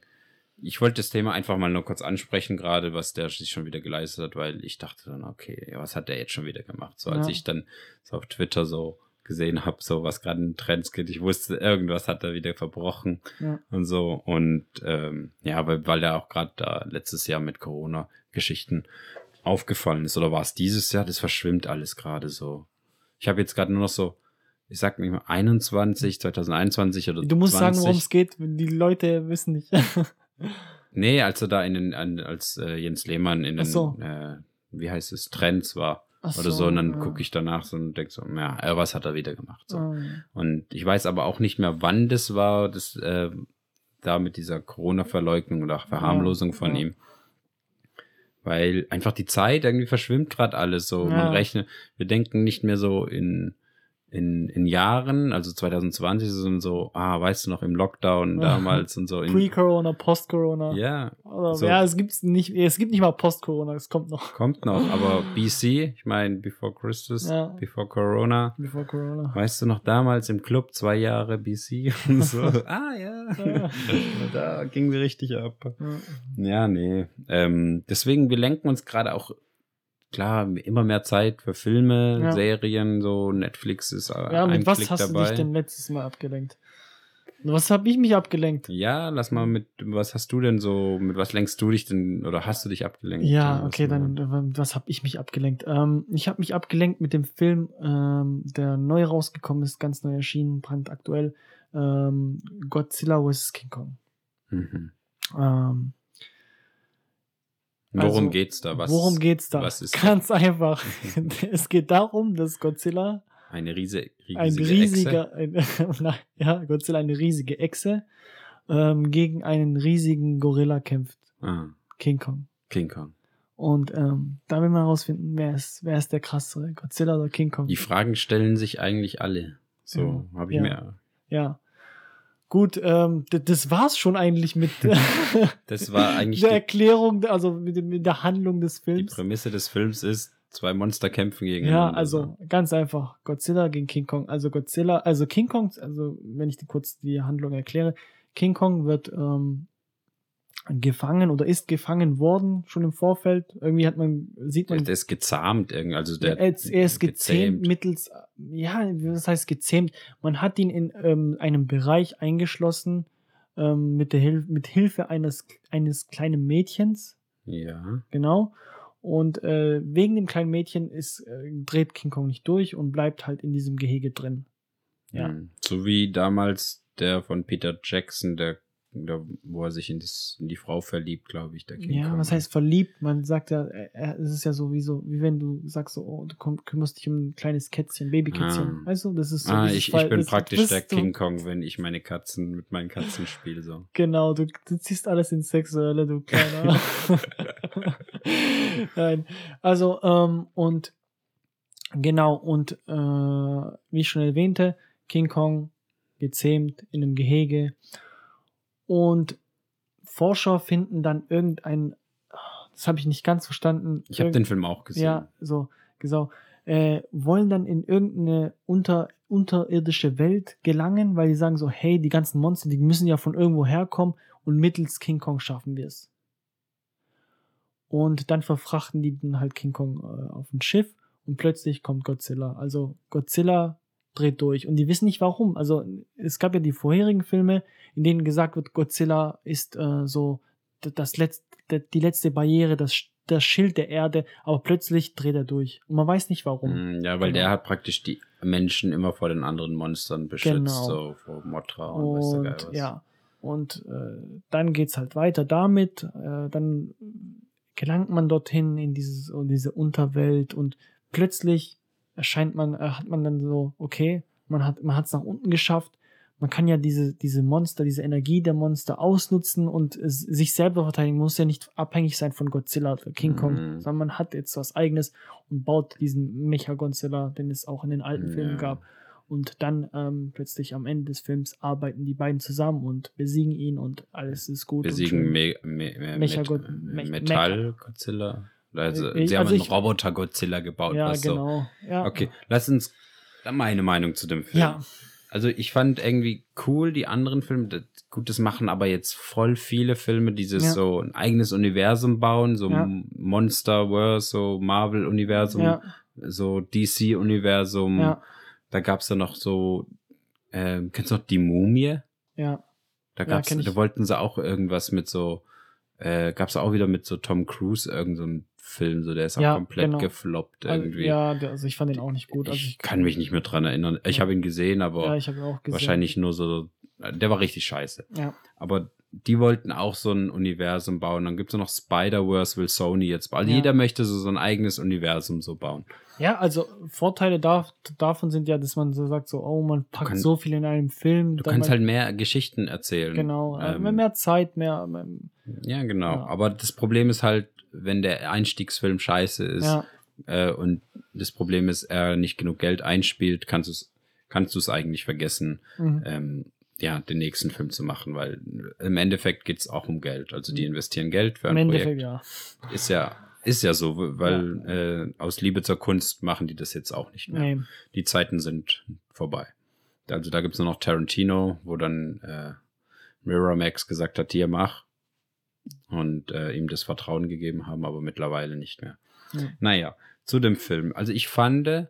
ich wollte das Thema einfach mal nur kurz ansprechen, gerade was der sich schon wieder geleistet hat, weil ich dachte dann, okay, was hat der jetzt schon wieder gemacht? So als Ja. ich dann so auf Twitter so gesehen habe, so was gerade in Trends geht, ich wusste, irgendwas hat er wieder verbrochen Ja. und so. Und ähm, ja, weil, weil er auch gerade da letztes Jahr mit Corona-Geschichten aufgefallen ist. Oder war es dieses Jahr? Das verschwimmt alles gerade so. Ich habe jetzt gerade nur noch so, ich sag nicht mal 21, 2021 oder du musst 20. sagen, worum es geht. Die Leute wissen nicht. Nee, als er da in den, an, als äh, Jens Lehmann in den, so. äh, wie heißt es, Trends war Ach oder so, und dann ja. gucke ich danach so und denke so, ja, äh, was hat er wieder gemacht? So. Ah, Und ich weiß aber auch nicht mehr, wann das war, das äh, da mit dieser Corona-Verleugnung oder Verharmlosung von ja. ihm. Weil einfach die Zeit irgendwie verschwimmt gerade alles so. Ja. Man rechnet, wir denken nicht mehr so in, in, in Jahren, also 2020 sind so, ah, weißt du noch, im Lockdown damals und so. Pre-Corona, Post-Corona. ja, Oder, so. Ja, es gibt's nicht, es gibt nicht mal Post-Corona, es kommt noch. kommt noch, aber BC, ich meine, before Christus, Ja. before Corona. Before Corona. Weißt du noch damals im Club zwei Jahre BC und so? ah ja. Ja. da ging sie richtig ab. Ja. Ja, nee. Ähm, deswegen, wir lenken uns gerade auch, klar, immer mehr Zeit für Filme, Ja. Serien, so Netflix ist äh, Ja, mit was Klick hast dabei. du dich denn letztes Mal abgelenkt? Was habe ich mich abgelenkt? Ja, lass mal mit, was hast du denn so, mit was lenkst du dich denn, oder hast du dich abgelenkt? Ja, okay, dann was habe ich mich abgelenkt? Ähm, ich habe mich abgelenkt mit dem Film, ähm, der neu rausgekommen ist, ganz neu erschienen, brandaktuell. Ähm, Godzilla vs. King Kong. Mhm. Worum Also, geht's da? Was, Worum geht's da? Was ist Ganz einfach. es geht darum, dass Godzilla eine riese, riesige ein Echse? riesiger, ein, nein, ja, Godzilla eine riesige Echse ähm, gegen einen riesigen Gorilla kämpft, Ah, King Kong. King Kong. Und ähm, da will man herausfinden, wer ist, wer ist der krassere, Godzilla oder King Kong. Die Fragen stellen sich eigentlich alle. So habe ich Ja. mir. ja. Gut, ähm, das war's schon eigentlich mit Das war eigentlich der die, Erklärung, also mit, mit der Handlung des die Films. Prämisse des Films ist, zwei Monster kämpfen gegeneinander. Ja, also ganz einfach. Godzilla gegen King Kong. Also Godzilla, also King Kong, also wenn ich die kurz die Handlung erkläre, King Kong wird ähm, gefangen oder ist gefangen worden, schon im Vorfeld. Irgendwie hat man, sieht man, der ist gezahmt irgendwie. Also der, er, ist- er ist gezähmt mittels, ja, was heißt gezähmt? Man hat ihn in ähm, einem Bereich eingeschlossen ähm, mit der Hilfe, mit Hilfe eines, eines kleinen Mädchens, Ja. genau. Und äh, wegen dem kleinen Mädchen ist, äh, dreht King Kong nicht durch und bleibt halt in diesem Gehege drin. Ja. Hm. So wie damals der von Peter Jackson, der, der wo er sich in, das, in die Frau verliebt, glaube ich, der King Ja, Kong. was heißt verliebt? Man sagt ja, äh, äh, es ist ja so wie so, wie wenn du sagst so, oh, du komm, kümmerst dich um ein kleines Kätzchen, Babykätzchen. Ah. Weißt du, das ist so. Ah, ich, ich Fall- bin das praktisch der. King Kong, wenn ich meine Katzen mit meinen Katzen spiele. So. Genau, du, du ziehst alles ins Sexuelle, du kleiner. Nein. Also, ähm, und genau, und äh, wie ich schon erwähnte, King Kong gezähmt in einem Gehege. Und Forscher finden dann irgendein, das habe ich nicht ganz verstanden. Ich habe den Film auch gesehen. ja, so, genau. Äh, wollen dann in irgendeine unter, unterirdische Welt gelangen, weil die sagen so, hey, die ganzen Monster, die müssen ja von irgendwo herkommen und mittels King Kong schaffen wir es. Und dann verfrachten die dann halt King Kong äh, auf ein Schiff und plötzlich kommt Godzilla. Also Godzilla dreht durch und die wissen nicht warum. Also es gab ja die vorherigen Filme, in denen gesagt wird, Godzilla ist äh, so das letzte, die letzte Barriere, das, das Schild der Erde, aber plötzlich dreht er durch. Und man weiß nicht warum. Hm, Ja, weil Genau. der hat praktisch die Menschen immer vor den anderen Monstern beschützt, Genau. so vor Motra und, weiß der Geil Und was. ja, und äh, dann geht's halt weiter damit. Äh, dann gelangt man dorthin in dieses, in diese Unterwelt und plötzlich erscheint man, äh, hat man dann so, okay, man hat man hat's nach unten geschafft. Man kann ja diese, diese Monster, diese Energie der Monster ausnutzen und es, sich selber verteidigen. Muss ja nicht abhängig sein von Godzilla oder King Kong, Mhm. sondern man hat jetzt was eigenes und baut diesen Mecha-Godzilla, den es auch in den alten Filmen Ja. gab. Und dann ähm, plötzlich am Ende des Films arbeiten die beiden zusammen und besiegen ihn und alles ist gut. Besiegen. Me Me Me Mecha Met God- Me- Metall-Godzilla. Also, Äh, sie haben also einen ich- Roboter-Godzilla gebaut. Ja, was so. genau. Ja. Okay, lass uns meine Meinung zu dem Film. Ja. Also ich fand irgendwie cool die anderen Filme. Das, gut, das machen aber jetzt voll viele Filme, dieses Ja. so ein eigenes Universum bauen, so Ja. Monsterverse, so Marvel-Universum, Ja, so DC-Universum. ja, Da gab's dann noch so, ähm, kennst du noch die Mumie? ja. Da Ja, gab's, ich. da wollten sie auch irgendwas mit so, äh, gab's auch wieder mit so Tom Cruise irgendein so ein Film, so der ist auch Ja, komplett genau. gefloppt Also, irgendwie. ja, also ich fand den auch nicht gut. Also ich kann mich nicht mehr dran erinnern. Ich Ja. habe ihn gesehen, aber Ja, ich ihn auch gesehen. wahrscheinlich nur so, der war richtig scheiße. Ja, Aber die wollten auch so ein Universum bauen. Dann gibt's ja noch Spider-Verse, will Sony jetzt bauen. Ja. Jeder möchte so, so ein eigenes Universum so bauen. ja also Vorteile da, davon sind ja, dass man so sagt, so, oh, man packt kann- so viel in einem Film. Du kannst halt mehr Geschichten erzählen. Genau, äh, Ähm, mehr Zeit, mehr. ähm, Ja, genau. Ja. Aber das Problem ist halt, wenn der Einstiegsfilm scheiße ist Ja, äh, und das Problem ist, er nicht genug Geld einspielt, kannst du es kannst du es eigentlich vergessen, mhm. ähm, ja, den nächsten Film zu machen, weil im Endeffekt geht's auch um Geld. Also die Mhm. investieren Geld für im ein Endeffekt, Projekt. ja. Ist ja, ist ja so, weil äh, aus Liebe zur Kunst machen die das jetzt auch nicht mehr. Nee. Die Zeiten sind vorbei. Also da gibt's nur noch Tarantino, wo dann äh, Miramax gesagt hat, hier mach. Und äh, ihm das Vertrauen gegeben haben, aber mittlerweile nicht mehr. Ja. Naja, zu dem Film. Also ich fand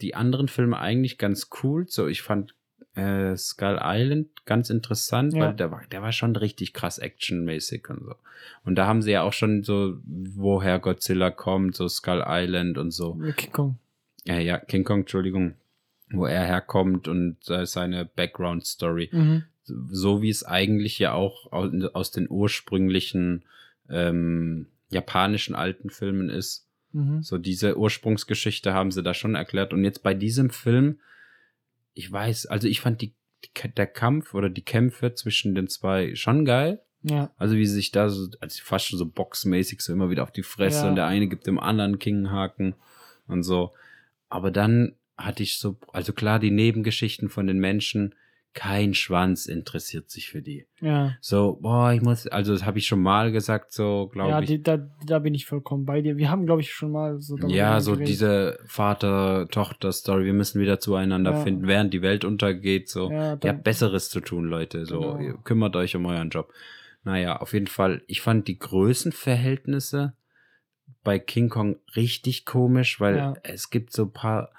die anderen Filme eigentlich ganz cool. So, ich fand äh, Skull Island ganz interessant, Ja. weil der war, der war schon richtig krass actionmäßig und so. Und da haben sie ja auch schon so, woher Godzilla kommt, so Skull Island und so. King Kong. Ja, ja, King Kong, Entschuldigung, wo er herkommt und äh, seine Background-Story. Mhm. So wie es eigentlich ja auch aus, den ursprünglichen ähm, japanischen alten Filmen ist. Mhm. So diese Ursprungsgeschichte haben sie da schon erklärt. Und jetzt bei diesem Film, ich weiß, also ich fand die, die, der Kampf oder die Kämpfe zwischen den zwei schon geil. Ja, Also wie sie sich da so, also fast schon so boxmäßig so immer wieder auf die Fresse Ja. und der eine gibt dem anderen Kinghaken und so. Aber dann hatte ich so, also klar, die Nebengeschichten von den Menschen, kein Schwanz interessiert sich für die. ja. So, boah, ich muss, also das habe ich schon mal gesagt, so, glaube Ja, ich. die, da, da bin ich vollkommen bei dir. Wir haben, glaube ich, schon mal so Ja, so geredet. diese Vater-Tochter-Story, wir müssen wieder zueinander Ja. finden, während die Welt untergeht, so. Ja, Ihr habt Besseres zu tun, Leute, so. Genau. Ihr kümmert euch um euren Job. Naja, auf jeden Fall, ich fand die Größenverhältnisse bei King Kong richtig komisch, weil Ja. es gibt so ein paar,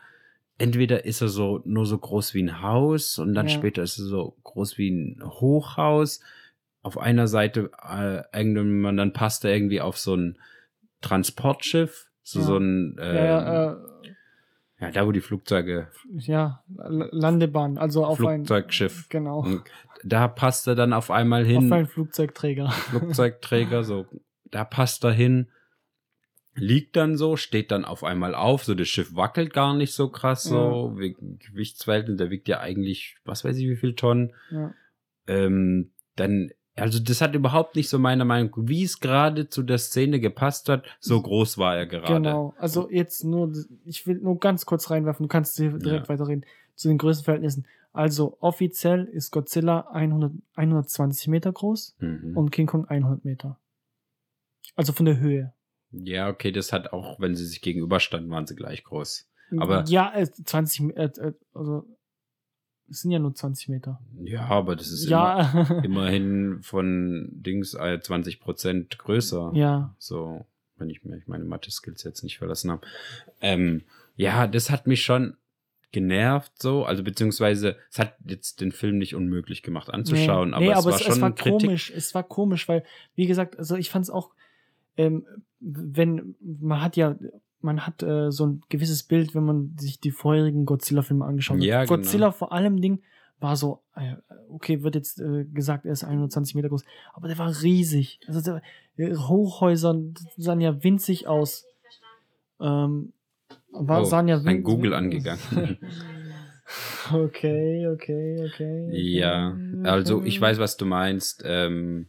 entweder ist er so nur so groß wie ein Haus und dann Ja. später ist er so groß wie ein Hochhaus. Auf einer Seite, äh, irgendwann, dann passt er irgendwie auf so ein Transportschiff, so, Ja. so ein, ähm, ja, äh, ja, da wo die Flugzeuge, ja, Landebahn, also auf Flugzeugschiff. ein genau, Und da passt er dann auf einmal auf hin, einen Flugzeugträger. Flugzeugträger, so, da passt er hin, liegt dann so, steht dann auf einmal auf, so das Schiff wackelt gar nicht so krass, so, wegen Gewichtsverhältnis, der wiegt ja eigentlich, was weiß ich, wie viel Tonnen, Ja. ähm, dann, also das hat überhaupt nicht so meiner Meinung, wie es gerade zu der Szene gepasst hat, so groß war er gerade. Genau, also jetzt nur, ich will nur ganz kurz reinwerfen, du kannst direkt Ja. weiterreden, zu den Größenverhältnissen. Also offiziell ist Godzilla 100, 120 Meter groß Mhm. und King Kong 100 Meter. Also von der Höhe. Ja, okay, das hat auch, wenn sie sich gegenüberstanden, waren sie gleich groß. Aber- ja, äh, 20, äh, äh, also es sind ja nur 20 Meter. Ja, aber das ist ja, immer, immerhin von Dings äh, 20 Prozent größer. ja, So, wenn ich mir meine Mathe-Skills jetzt nicht verlassen habe. Ähm, ja, das hat mich schon genervt so, also beziehungsweise es hat jetzt den Film nicht unmöglich gemacht anzuschauen, nee, aber, nee, es aber war es, schon es war Kritik. komisch. Es war komisch, weil, wie gesagt, also ich fand es auch, ähm, wenn, man hat ja, man hat äh, so ein gewisses Bild, wenn man sich die vorherigen Godzilla-Filme angeschaut hat. Ja, genau. Godzilla vor allem Ding war so, äh, okay, wird jetzt äh, gesagt, er ist 120 Meter groß, aber der war riesig. Also der, äh, Hochhäuser sahen ja winzig aus. Ähm, war, Oh, sahen ja ein win- Google angegangen. okay, okay, okay. Ja, also ich weiß, was du meinst. Ähm,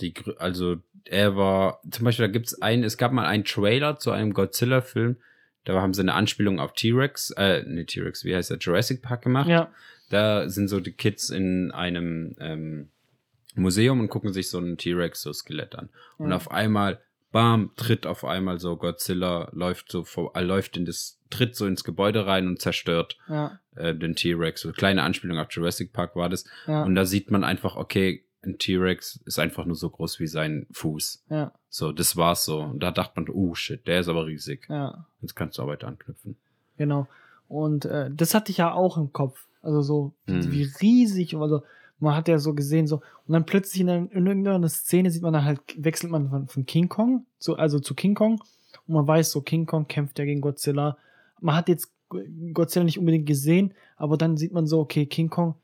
die, also er war, zum Beispiel, da gibt's einen, es gab mal einen Trailer zu einem Godzilla-Film, da haben sie eine Anspielung auf T-Rex, äh, ne T-Rex, wie heißt der, Jurassic Park gemacht. Ja, Da sind so die Kids in einem ähm, Museum und gucken sich so einen T-Rex, so Skelett an. Und Ja. auf einmal, bam, tritt auf einmal so Godzilla, läuft so vor, äh, läuft in das, tritt so ins Gebäude rein und zerstört ja, äh, den T-Rex. So kleine Anspielung auf Jurassic Park war das. ja. Und da sieht man einfach, okay, ein T-Rex ist einfach nur so groß wie sein Fuß. ja, So, das war's so. Und da dachte man, oh shit, der ist aber riesig. ja. Jetzt kannst du auch weiter anknüpfen. Genau. Und äh, das hatte ich ja auch im Kopf. Also so, Mhm. wie riesig. Also man hat ja so gesehen, so, und dann plötzlich in, einer- in irgendeiner Szene sieht man dann halt, wechselt man von, von King Kong, zu, also zu King Kong. Und man weiß so, King Kong kämpft ja gegen Godzilla. Man hat jetzt Godzilla nicht unbedingt gesehen, aber dann sieht man so, okay, King Kong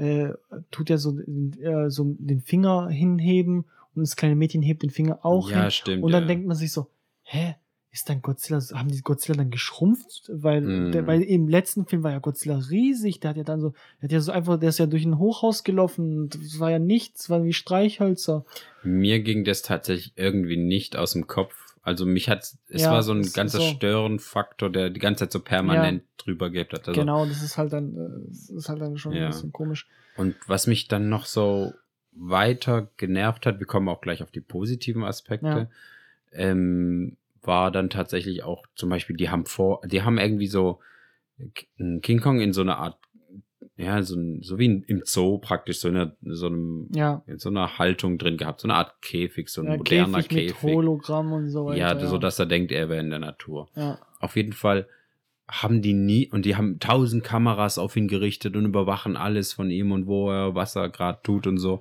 äh, tut ja so, äh, so den Finger hinheben und das kleine Mädchen hebt den Finger auch ja, hin. stimmt. Und dann ja. denkt man sich so, hä, ist dann Godzilla, haben die Godzilla dann geschrumpft? Weil, Mm. der, weil im letzten Film war ja Godzilla riesig, der hat ja dann so, der hat ja so einfach, der ist ja durch ein Hochhaus gelaufen, und das war ja nichts, war wie Streichhölzer. Mir ging das tatsächlich irgendwie nicht aus dem Kopf. Also mich hat, es Ja, war so ein ganzer so. Störenfaktor, der die ganze Zeit so permanent drüber gehabt hat. Also, genau, das ist halt dann, ist halt dann schon Ja. ein bisschen komisch. Und was mich dann noch so weiter genervt hat, wir kommen auch gleich auf die positiven Aspekte, Ja. ähm, war dann tatsächlich auch zum Beispiel, die haben vor, die haben irgendwie so King Kong in so einer Art, ja, so, so wie in, im Zoo praktisch, so in einer, so einem, Ja, in so einer Haltung drin gehabt, so eine Art Käfig, so ein ja moderner Käfig mit Käfig. Hologramm und so weiter. ja, so dass er denkt, er wäre in der Natur. ja. Auf jeden Fall haben die nie, und die haben tausend Kameras auf ihn gerichtet und überwachen alles von ihm und wo er, was er gerade tut und so.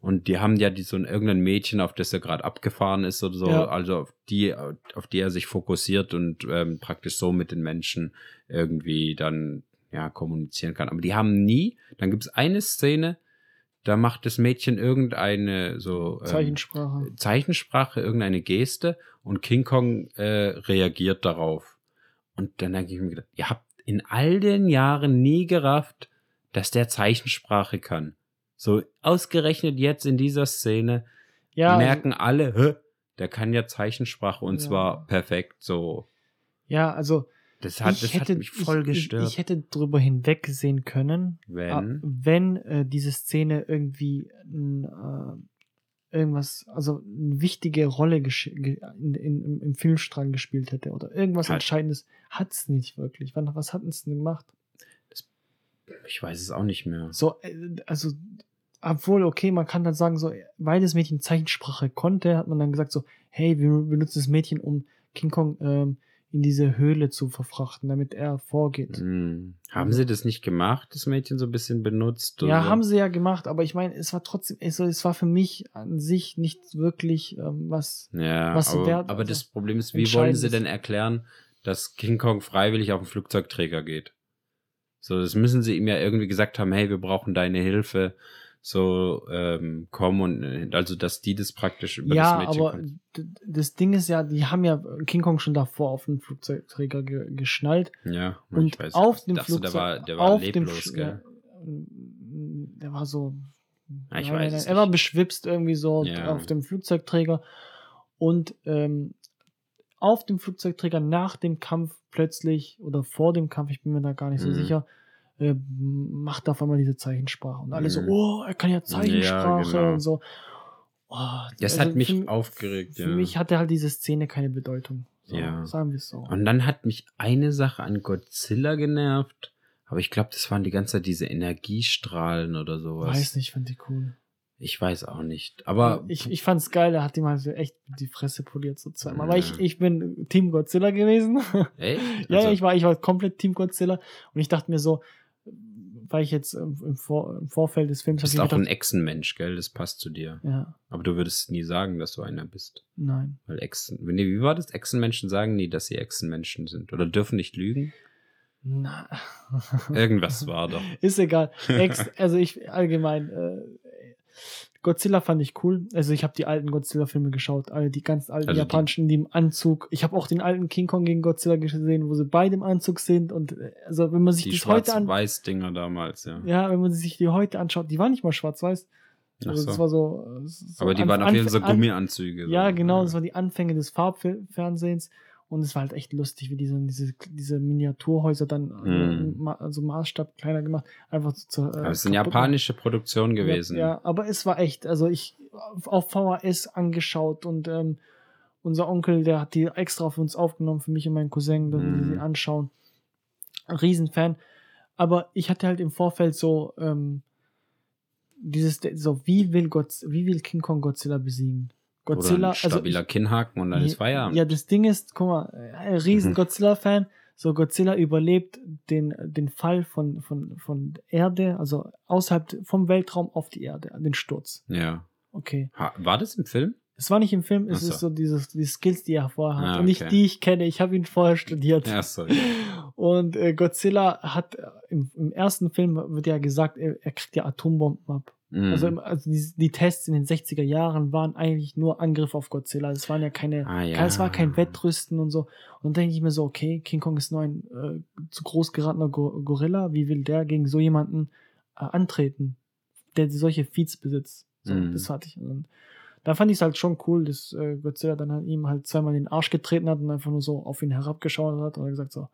Und die haben ja die, so ein irgendein Mädchen, auf das er gerade abgefahren ist oder so, Ja. also auf die, auf die er sich fokussiert und ähm, praktisch so mit den Menschen irgendwie dann ja kommunizieren kann. Aber die haben nie, dann gibt es eine Szene, da macht das Mädchen irgendeine so ähm, Zeichensprache. Zeichensprache, irgendeine Geste und King Kong äh, reagiert darauf. Und dann denke ich mir gedacht, ihr habt in all den Jahren nie gerafft, dass der Zeichensprache kann. So ausgerechnet jetzt in dieser Szene Ja, merken alle, der kann ja Zeichensprache und Ja. zwar perfekt. So, ja, also das hat, ich das hätte, hat mich voll gestört. Ich, ich hätte drüber hinwegsehen können, wenn Ah, wenn äh, diese Szene irgendwie äh, irgendwas, also eine wichtige Rolle in, in, im, Filmstrang gespielt hätte oder irgendwas Hat- Entscheidendes, hat's nicht wirklich. Wann, was hat es denn gemacht? ich weiß es auch nicht mehr. So, äh, also, obwohl, okay, man kann dann sagen, so, weil das Mädchen Zeichensprache konnte, hat man dann gesagt, so, hey, wir benutzen das Mädchen, um King Kong ähm, in diese Höhle zu verfrachten, damit er vorgeht. Hm. Haben sie das nicht gemacht, das Mädchen so ein bisschen benutzt? Ja, oder? haben sie ja gemacht, aber ich meine, es war trotzdem, also, es war für mich an sich nicht wirklich ähm, was. Ja, was aber, wert- aber also das Problem ist, wie wollen sie denn erklären, dass King Kong freiwillig auf den Flugzeugträger geht? So, das müssen sie ihm ja irgendwie gesagt haben, hey, wir brauchen deine Hilfe. So, ähm, komm und äh, also dass die das praktisch über ja, das Mädchen aber d- das Ding ist ja, die haben ja King Kong schon davor auf den Flugzeugträger ge geschnallt. Ja, Und ich weiß. auf dem Flugzeug, der war, der war auf leblos, dem, gell? Ja, der war so. Ah, ich nein, weiß Er war beschwipst irgendwie so Ja. auf dem Flugzeugträger. Und ähm, auf dem Flugzeugträger nach dem Kampf plötzlich oder vor dem Kampf, ich bin mir da gar nicht so Mhm. sicher, äh, macht auf einmal diese Zeichensprache. Und alle so, Mhm. oh, er kann ja Zeichensprache genau. und so. Oh, Das also hat mich für, aufgeregt, Für ja. mich hatte halt diese Szene keine Bedeutung. So, Ja. Sagen wir es so. Und dann hat mich eine Sache an Godzilla genervt, aber ich glaube, das waren die ganze Zeit diese Energiestrahlen oder sowas. Weiß nicht, fand die cool. Ich weiß auch nicht. Aber ich, ich fand's geil, er hat ihm halt so echt die Fresse poliert so zweimal. Aber Ja. ich, ich bin Team Godzilla gewesen. ja, also, ja, ich war, ich war komplett Team Godzilla und ich dachte mir so, weil ich jetzt im, Vor im Vorfeld des Films du bist auch mir ein gedacht, Echsenmensch, gell? Das passt zu dir. ja, Aber du würdest nie sagen, dass du einer bist. nein. Weil Echsen. Nee, wie war das? Echsenmenschen sagen nie, dass sie Echsenmenschen sind. Oder dürfen nicht lügen? Na. Irgendwas war doch. Ist egal. Ex, also ich allgemein, äh, Godzilla fand ich cool. Also ich habe die alten Godzilla-Filme geschaut, alle die ganz alten Also japanischen, die im Anzug. Ich habe auch den alten King Kong gegen Godzilla gesehen, wo sie beide im Anzug sind. Und äh, also wenn man sich Die das heute an, Schwarz-Weiß-Dinger damals, ja. ja, wenn man sich die heute anschaut, die waren nicht mal schwarz-weiß. Also das so. war so, äh, so Aber die Anf- waren auf jeden Fall so Gummianzüge. so. Ja, genau, das war die Anfänge des Farbfernsehens. Und es war halt echt lustig, wie diese, diese, diese Miniaturhäuser dann Mhm. ma- also Maßstab kleiner gemacht, einfach zu. Äh, Aber es ist eine kaputt japanische Produktion gewesen. ja, ja, aber es war echt, also ich auf VHS angeschaut und ähm, unser Onkel, der hat die extra für uns aufgenommen, für mich und meinen Cousin, dass wir Mhm. sie anschauen. Ein Riesenfan. Aber ich hatte halt im Vorfeld so ähm, dieses, so wie will Gott, wie will King Kong Godzilla besiegen? Godzilla, Oder ein also stabiler ich, Kinnhaken und dann ist Feierabend. ja, das Ding ist, guck mal, ein riesen Mhm. Godzilla-Fan. So, Godzilla überlebt den, den Fall von, von, von Erde, also außerhalb vom Weltraum auf die Erde, den Sturz. Ja. Okay. Ha, war das im Film? Es war nicht im Film, es so. ist so dieses, die Skills, die er vorher hat. Ah, Und nicht okay. die ich kenne, ich habe ihn vorher studiert. Ja, so. Und äh, Godzilla hat äh, im, im ersten Film wird ja gesagt, er, er kriegt ja Atombomben ab. Mhm. Also, also die, die Tests in den 60er Jahren waren eigentlich nur Angriffe auf Godzilla. Es waren ja keine, Ah, ja. es war kein Wettrüsten und so. Und dann denke ich mir so, okay, King Kong ist nur ein äh, zu groß geratener Go Gorilla. Wie will der gegen so jemanden äh, antreten, der solche Feeds besitzt? So, Mhm. Das hatte ich. Und da fand ich es halt schon cool, dass äh, Godzilla dann halt ihm halt zweimal in den Arsch getreten hat und einfach nur so auf ihn herabgeschaut hat und gesagt so,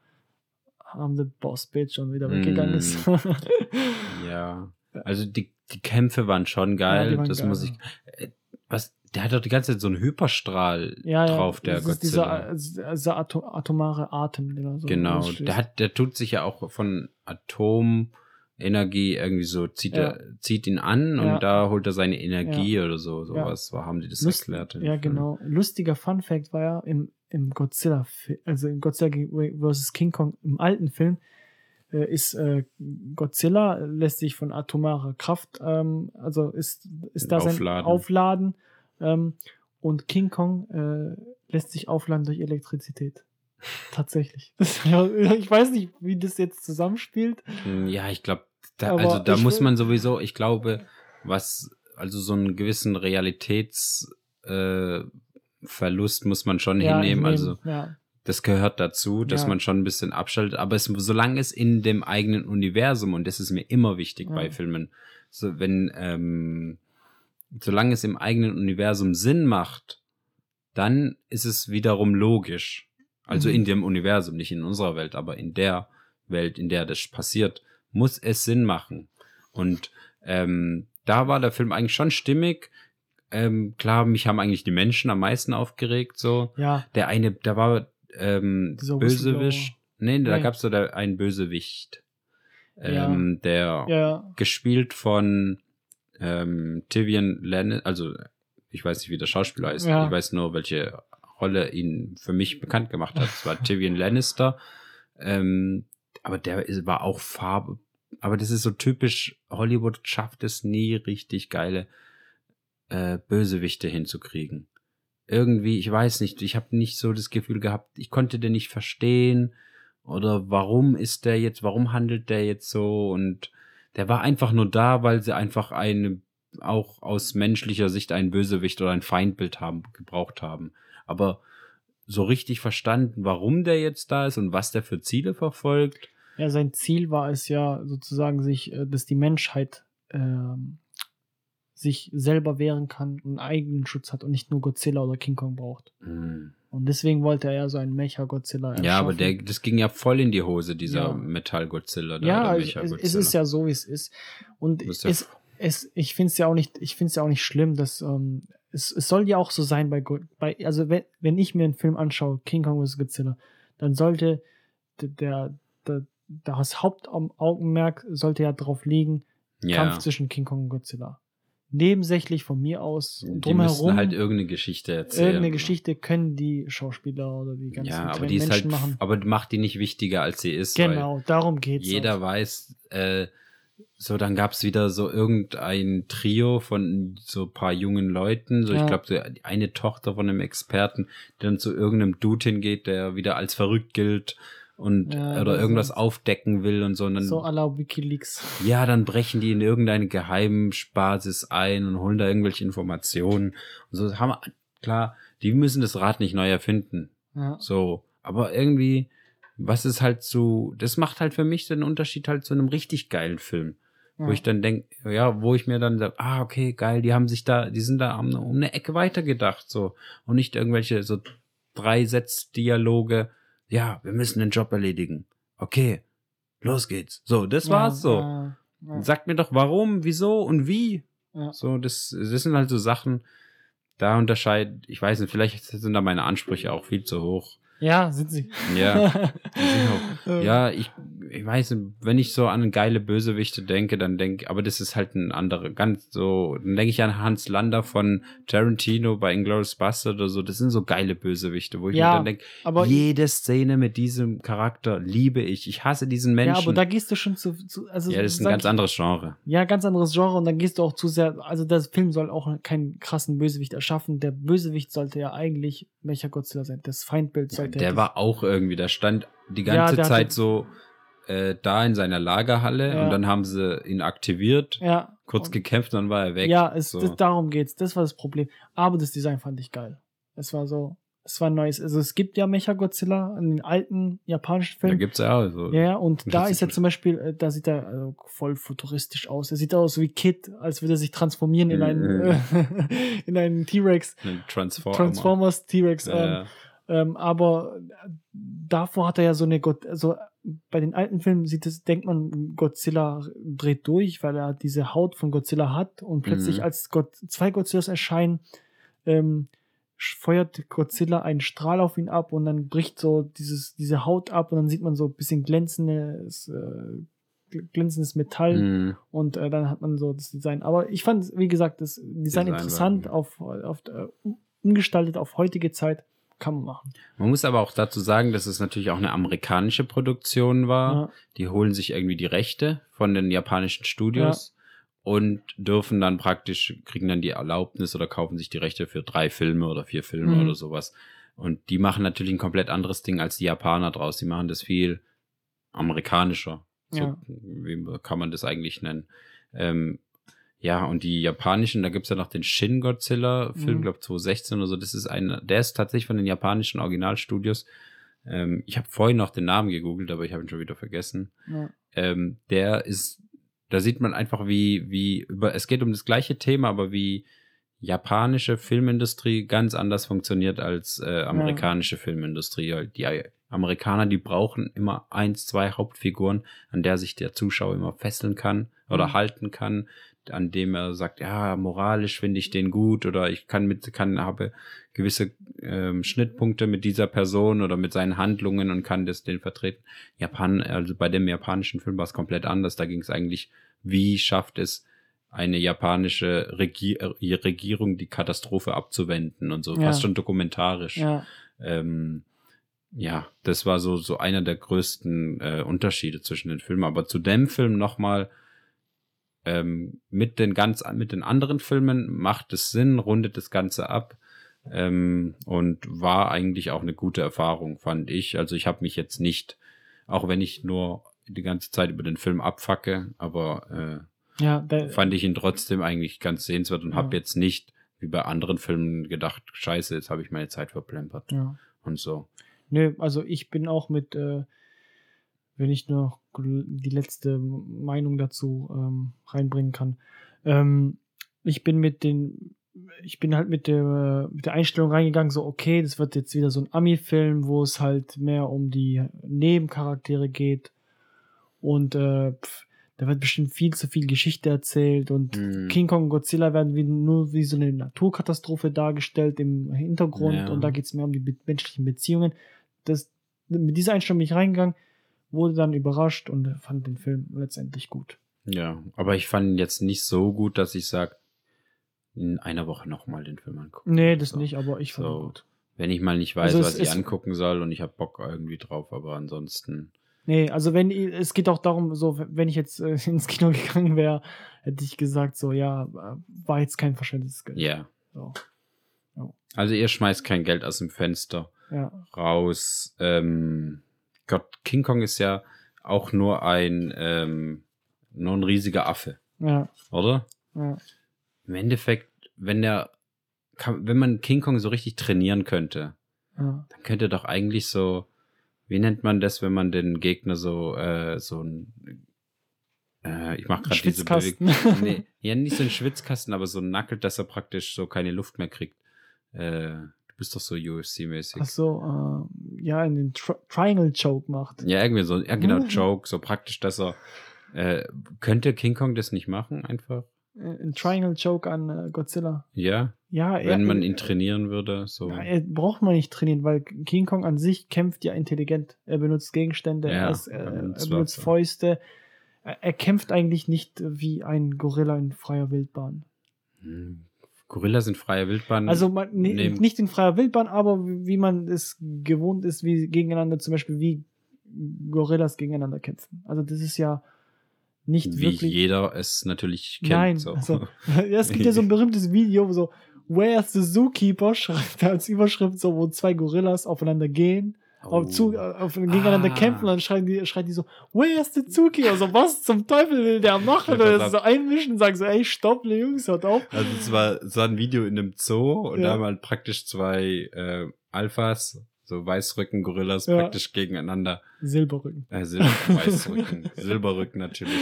I'm the boss bitch und wieder weggegangen Mhm. ist. Ja. Also die, die Kämpfe waren schon Ja, geil. die waren das geil, muss ich. Äh, Was? Der hat doch die ganze Zeit so einen Hyperstrahl ja, ja, drauf, der das ist Godzilla. dieser, dieser Ato atomare Atem, den er so genau. Der hat, der tut sich ja auch von Atomenergie irgendwie so, zieht, Ja. er, zieht ihn an und Ja. da holt er seine Energie oder so. Sowas war, haben die das Lust- erklärt. Ja, genau. Lustiger Fun Fact war ja im, im Godzilla, also im Godzilla vs. King Kong im alten Film, äh, ist äh, Godzilla lässt sich von atomarer Kraft, ähm, also ist, ist da sein Aufladen. Aufladen ähm, und King Kong äh, lässt sich aufladen durch Elektrizität. Tatsächlich. Das, ich weiß nicht, wie das jetzt zusammenspielt. Hm, Ja, ich glaube, also da muss man sowieso, ich glaube, was, also so einen gewissen Realitätsverlust äh, muss man schon Ja, hinnehmen. ich Also ja. Das gehört dazu, dass Ja. man schon ein bisschen abschaltet. Aber es, solange es in dem eigenen Universum, und das ist mir immer wichtig Ja. bei Filmen, so wenn, ähm, solange es im eigenen Universum Sinn macht, dann ist es wiederum logisch. Also Mhm. in dem Universum, nicht in unserer Welt, aber in der Welt, in der das passiert, muss es Sinn machen. Und ähm, da war der Film eigentlich schon stimmig. Ähm, klar, mich haben eigentlich die Menschen am meisten aufgeregt, so. ja, Der eine, da war ähm, Bösewicht. Nee, da Nee. gab's so da einen Bösewicht. Ja. Ähm, der ja, gespielt von ähm, Tivian Lannister, also ich weiß nicht, wie der Schauspieler ist. Ja. Ich weiß nur, welche Rolle ihn für mich bekannt gemacht hat. Es war Tivian Lannister. Ähm, aber der ist, war auch Farbe. Aber das ist so typisch, Hollywood schafft es nie richtig geile äh, Bösewichte hinzukriegen. Irgendwie, ich weiß nicht, ich habe nicht so das Gefühl gehabt, ich konnte den nicht verstehen oder warum ist der jetzt, warum handelt der jetzt so und der war einfach nur da, weil sie einfach eine, auch aus menschlicher Sicht einen Bösewicht oder ein Feindbild haben, gebraucht haben. Aber so richtig verstanden, warum der jetzt da ist und was der für Ziele verfolgt, ja, sein Ziel war es ja sozusagen, sich, äh, dass die Menschheit ähm, sich selber wehren kann und einen eigenen Schutz hat und nicht nur Godzilla oder King Kong braucht. hm. Und deswegen wollte er ja so einen Mecha-Godzilla erschaffen. ja, aber der, das ging ja voll in die Hose, dieser Ja. Metall-Godzilla. ja, der es, es, ist ja so, wie es ist. Und ist ja es, es, ich finde es ja auch nicht, ich finde es ja auch nicht schlimm, dass ähm, es, es soll ja auch so sein bei, bei also wenn, wenn ich mir einen Film anschaue, King Kong vs. Godzilla, dann sollte der, der, der das Hauptaugenmerk sollte ja drauf liegen, ja. Kampf zwischen King Kong und Godzilla. Nebensächlich von mir aus und Die müssen drumherum halt irgendeine Geschichte erzählen. irgendeine Geschichte können die Schauspieler oder die ganzen Ja, aber die ist halt, Menschen machen. aber macht die nicht wichtiger, als sie ist. Genau, darum geht's. Jeder auch. weiß, äh, so dann gab's wieder so irgendein Trio von so ein paar jungen Leuten. So, Ja. ich glaube, so eine Tochter von einem Experten, der dann zu irgendeinem Dude hingeht, der wieder als verrückt gilt und Ja, oder irgendwas aufdecken will und so. Und dann, So à la Wikileaks. ja, dann brechen die in irgendeine Geheimbasis ein und holen da irgendwelche Informationen. Und so haben wir, klar, die müssen das Rad nicht neu erfinden. Ja. So, aber irgendwie, was ist halt so, das macht halt für mich den Unterschied halt zu einem richtig geilen Film. Wo Ja. ich dann denke, ja, wo ich mir dann sage, ah, okay, geil, die haben sich da, die sind da um, um eine Ecke weitergedacht, so. Und nicht irgendwelche so drei Sätzdialoge, ja, wir müssen den Job erledigen. Okay, los geht's. So, das war's so. Ja, ja, Sagt mir doch warum, wieso und wie. ja. So, das, das sind halt so Sachen, da unterscheidet, ich weiß nicht, vielleicht sind da meine Ansprüche auch viel zu hoch. Ja, sind sie. Ja, Ja. ich, ich weiß, wenn ich so an geile Bösewichte denke, dann denke, aber das ist halt ein anderer, ganz so, dann denke ich an Hans Lander von Tarantino bei Inglourious Bastard oder so, das sind so geile Bösewichte, wo ich Ja, mir dann denke, aber- jede Szene mit diesem Charakter liebe ich, ich hasse diesen Menschen. Ja, aber da gehst du schon zu, zu also ja, das ist ein ganz ich- anderes Genre. Ja, ganz anderes Genre und dann gehst du auch zu sehr, also der Film soll auch keinen krassen Bösewicht erschaffen. Der Bösewicht sollte ja eigentlich Mechagodzilla sein. Das Feindbild Ja, der ja war auch irgendwie, der stand die Ja, ganze der hatte- Zeit so äh, da in seiner Lagerhalle Ja. und dann haben sie ihn aktiviert, ja, kurz und- gekämpft, dann war er weg. Ja, es, so. das, darum geht's. Das war das Problem. Aber das Design fand ich geil. Es war so, es war neues. Also es gibt ja Mechagodzilla in den alten japanischen da Filmen. gibt's ja auch so. Ja, ja, und da ist er zum Beispiel, äh, da sieht er also voll futuristisch aus. Er sieht aus wie Kid, als würde er sich transformieren in einen, äh, in einen T-Rex. Ein Transformer. Transformers T-Rex. Ja, Ähm, aber davor hat er ja so eine Gott, also bei den alten Filmen sieht es, denkt man, Godzilla dreht durch, weil er diese Haut von Godzilla hat und plötzlich Mhm. als Gott, zwei Godzillas erscheinen, ähm, feuert Godzilla einen Strahl auf ihn ab und dann bricht so dieses, diese Haut ab und dann sieht man so ein bisschen glänzendes, äh, glänzendes Metall Mhm. und äh, dann hat man so das Design. Aber ich fand, wie gesagt, das Design, Design war- interessant, auf, auf äh, umgestaltet auf heutige Zeit, kann man machen. Man muss aber auch dazu sagen, dass es natürlich auch eine amerikanische Produktion war. Ja. Die holen sich irgendwie die Rechte von den japanischen Studios und dürfen dann praktisch, kriegen dann die Erlaubnis oder kaufen sich die Rechte für drei Filme oder vier Filme Mhm. oder sowas. Und die machen natürlich ein komplett anderes Ding als die Japaner draus. Die machen das viel amerikanischer. So, Ja. Wie kann man das eigentlich nennen? Ähm, Ja, und die japanischen, da gibt's ja noch den Shin Godzilla-Film, Mhm. glaube 2016 oder so. Das ist ein, der ist tatsächlich von den japanischen Originalstudios. Ähm, ich habe vorhin noch den Namen gegoogelt, aber ich habe ihn schon wieder vergessen. Ja. Ähm, der ist, da sieht man einfach, wie, wie über, es geht um das gleiche Thema, aber wie japanische Filmindustrie ganz anders funktioniert als äh, amerikanische Filmindustrie. Die Amerikaner, die brauchen immer eins, zwei Hauptfiguren, an der sich der Zuschauer immer fesseln kann oder Mhm. halten kann, an dem er sagt, ja, moralisch finde ich den gut oder ich kann mit, kann, habe gewisse ähm, Schnittpunkte mit dieser Person oder mit seinen Handlungen und kann das den vertreten. Japan, also bei dem japanischen Film war es komplett anders. Da ging es eigentlich, wie schafft es eine japanische Regier äh, Regierung, die Katastrophe abzuwenden und so, Ja. fast schon dokumentarisch. Ja, Ähm, ja, das war so, so einer der größten äh, Unterschiede zwischen den Filmen. Aber zu dem Film nochmal, ähm, mit den ganz, mit den anderen Filmen macht es Sinn, rundet das Ganze ab. Ähm, und war eigentlich auch eine gute Erfahrung, fand ich. Also ich habe mich jetzt nicht, auch wenn ich nur die ganze Zeit über den Film abfacke, aber ja, äh, der, fand ich ihn trotzdem eigentlich ganz sehenswert und Ja. habe jetzt nicht wie bei anderen Filmen gedacht, scheiße, jetzt habe ich meine Zeit verplempert ja. und so. Nö, also ich bin auch mit, äh, wenn ich noch die letzte Meinung dazu ähm, reinbringen kann. Ähm, ich bin mit den, ich bin halt mit der, mit der Einstellung reingegangen, so, okay, das wird jetzt wieder so ein Ami-Film, wo es halt mehr um die Nebencharaktere geht. Und äh, pf, da wird bestimmt viel zu viel Geschichte erzählt und Mhm. King Kong und Godzilla werden wie, nur wie so eine Naturkatastrophe dargestellt im Hintergrund Ja. und da geht es mehr um die be menschlichen Beziehungen. Das, mit dieser Einstellung bin ich reingegangen, wurde dann überrascht und fand den Film letztendlich gut. Ja, aber ich fand ihn jetzt nicht so gut, dass ich sage, in einer Woche nochmal den Film angucken. Nee, das So. nicht, aber ich fand So. ihn gut. Wenn ich mal nicht weiß, Also was ich angucken soll und ich habe Bock irgendwie drauf, aber ansonsten. Nee, also wenn es geht auch darum, so wenn ich jetzt äh, ins Kino gegangen wäre, hätte ich gesagt, so ja, äh, war jetzt kein verschwendetes Geld. Ja. So, Also ihr schmeißt kein Geld aus dem Fenster ja. raus. Ähm, Gott, King Kong ist ja auch nur ein, ähm, nur ein riesiger Affe, Ja, oder? ja. Im Endeffekt, wenn der, wenn man King Kong so richtig trainieren könnte, ja. dann könnte doch eigentlich so, wie nennt man das, wenn man den Gegner so, äh, so ein, äh, ich mach gerade diese. Bewegung. Nee, ja, nicht so ein Schwitzkasten, aber so nackelt, dass er praktisch so keine Luft mehr kriegt. Äh, bist doch so UFC-mäßig. Ach so, äh, ja, in den Tri Triangle Choke macht. Ja, irgendwie so, ja genau. Joke, so praktisch, dass er, äh, könnte King Kong das nicht machen, einfach? Äh, Ein Triangle Choke an äh, Godzilla. Ja, Ja, wenn er, man ihn trainieren würde, so. Ja, er braucht man nicht trainieren, weil King Kong an sich kämpft ja intelligent. Er benutzt Gegenstände, Ja, er, ist, äh, er er benutzt benutzt Waffe. Fäuste. Er, er kämpft eigentlich nicht wie ein Gorilla in freier Wildbahn. Hm. Gorilla sind freie Wildbahn. Also man, ne, nicht in freier Wildbahn, aber wie wie man es gewohnt ist, wie gegeneinander, zum Beispiel wie Gorillas gegeneinander kämpfen. Also das ist ja nicht wie wirklich. jeder es natürlich kennt. Nein, so. also, es gibt ja so ein berühmtes Video, wo so Where's the Zookeeper schreibt er als Überschrift so, wo zwei Gorillas aufeinander gehen, auf, zu, Oh. auf, gegeneinander Ah. kämpfen und dann schreien die, schreien die so, Where's the Zookeeper? So, was zum Teufel will der machen? Oder auf. so einmischen und sagen so, ey, stopp, ne Jungs, hört auf. Also es war, es war ein Video in einem Zoo und Ja. da haben halt praktisch zwei äh, Alphas, so Weißrücken-Gorillas, Ja. praktisch gegeneinander, Silberrücken. äh, Sil Weißrücken, Silberrücken natürlich,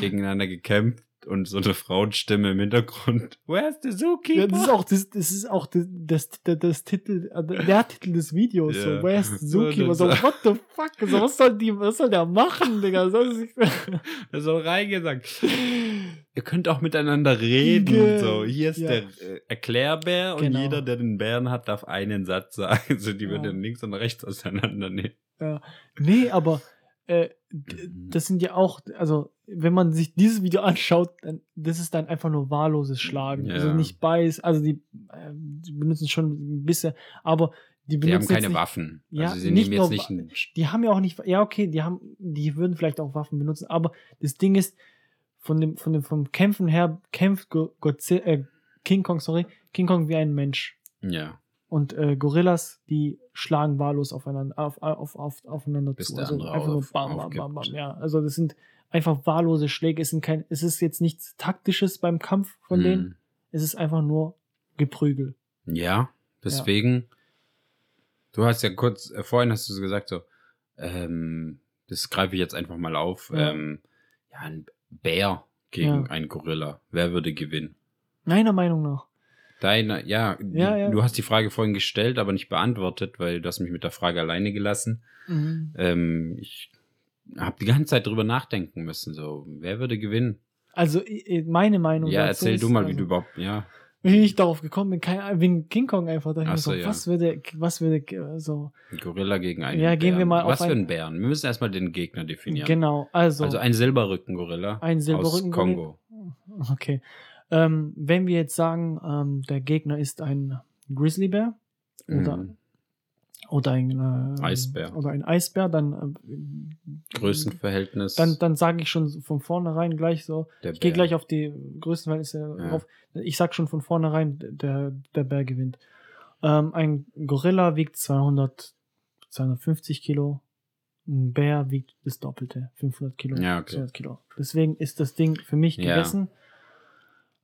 gegeneinander gekämpft und so eine Frauenstimme im Hintergrund. Where's the Zookeeper? Ja, das ist auch das, das ist auch das, das, das, das Titel, äh, der Titel des Videos. Ja. So, Where's the Zookeeper? Und So, what the fuck? So, was soll die, was soll der machen, Digga? Soll sich, Da ist auch reingesagt. Ihr könnt auch miteinander reden. Ge- So, hier ist ja. der äh, Erklärbär und Genau. jeder, der den Bären hat, darf einen Satz sagen. Also die Ja. würden dann links und rechts auseinandernehmen. Nee, aber äh, Mhm. das sind ja auch, also wenn man sich dieses Video anschaut, dann das ist dann einfach nur wahlloses Schlagen. Ja. Also nicht beiß, also die, äh, die benutzen schon ein bisschen, aber die Die haben benutzen keine nicht, Waffen. Ja, also sie nicht nehmen jetzt nicht einen Die haben ja auch nicht, ja okay, die haben, die würden vielleicht auch Waffen benutzen, aber das Ding ist, von dem, von dem, vom Kämpfen her kämpft Go- Godzilla, äh, King Kong, sorry, King Kong wie ein Mensch. Ja, Und äh, Gorillas, die schlagen wahllos aufeinander, auf, auf, auf, aufeinander Bis zu. der Also andere einfach nur auf- bam, bam, bam, bam. Ja, also das sind, einfach wahllose Schläge. Es, sind kein, es ist jetzt nichts Taktisches beim Kampf von denen. Hm. Es ist einfach nur Geprügel. Ja, deswegen. Du hast ja kurz, äh, vorhin hast du so gesagt, so, ähm, das greife ich jetzt einfach mal auf. Ja. Ähm, ja, ein Bär gegen Ja. einen Gorilla. Wer würde gewinnen? Meiner Meinung nach. Deine, ja, Ja, ja. du hast die Frage vorhin gestellt, aber nicht beantwortet, weil du hast mich mit der Frage alleine gelassen. Mhm. Ähm, ich habe die ganze Zeit drüber nachdenken müssen, so, wer würde gewinnen? Also meine Meinung. Ja, erzähl ist, du mal, wie also, du überhaupt, ja. Wie ich darauf gekommen bin, kein, wegen King Kong einfach. Da dachte ich Ach so, so, ja. was würde, was würde, äh, so, Ein Gorilla gegen einen Ja, gehen Bären. wir mal auf Was für ein- einen Bären? Wir müssen erstmal den Gegner definieren. genau, also, Also ein Silberrücken-Gorilla Ein aus Silberrücken-Gorilla. Kongo. okay. Ähm, wenn wir jetzt sagen, ähm, der Gegner ist ein Grizzlybär oder, Mhm. Oder ein äh, Eisbär. oder ein Eisbär, dann äh, Größenverhältnis. dann, dann sage ich schon von vornherein gleich so, der Ich gehe gleich auf die Größenverhältnisse Ja. drauf. Ich sag schon von vornherein, der, der Bär gewinnt. Ähm, ein Gorilla wiegt 200, 250 Kilo. Ein Bär wiegt das Doppelte, 500 Kilo. Ja, okay. 200 Kilo. Deswegen ist das Ding für mich Ja. gegessen.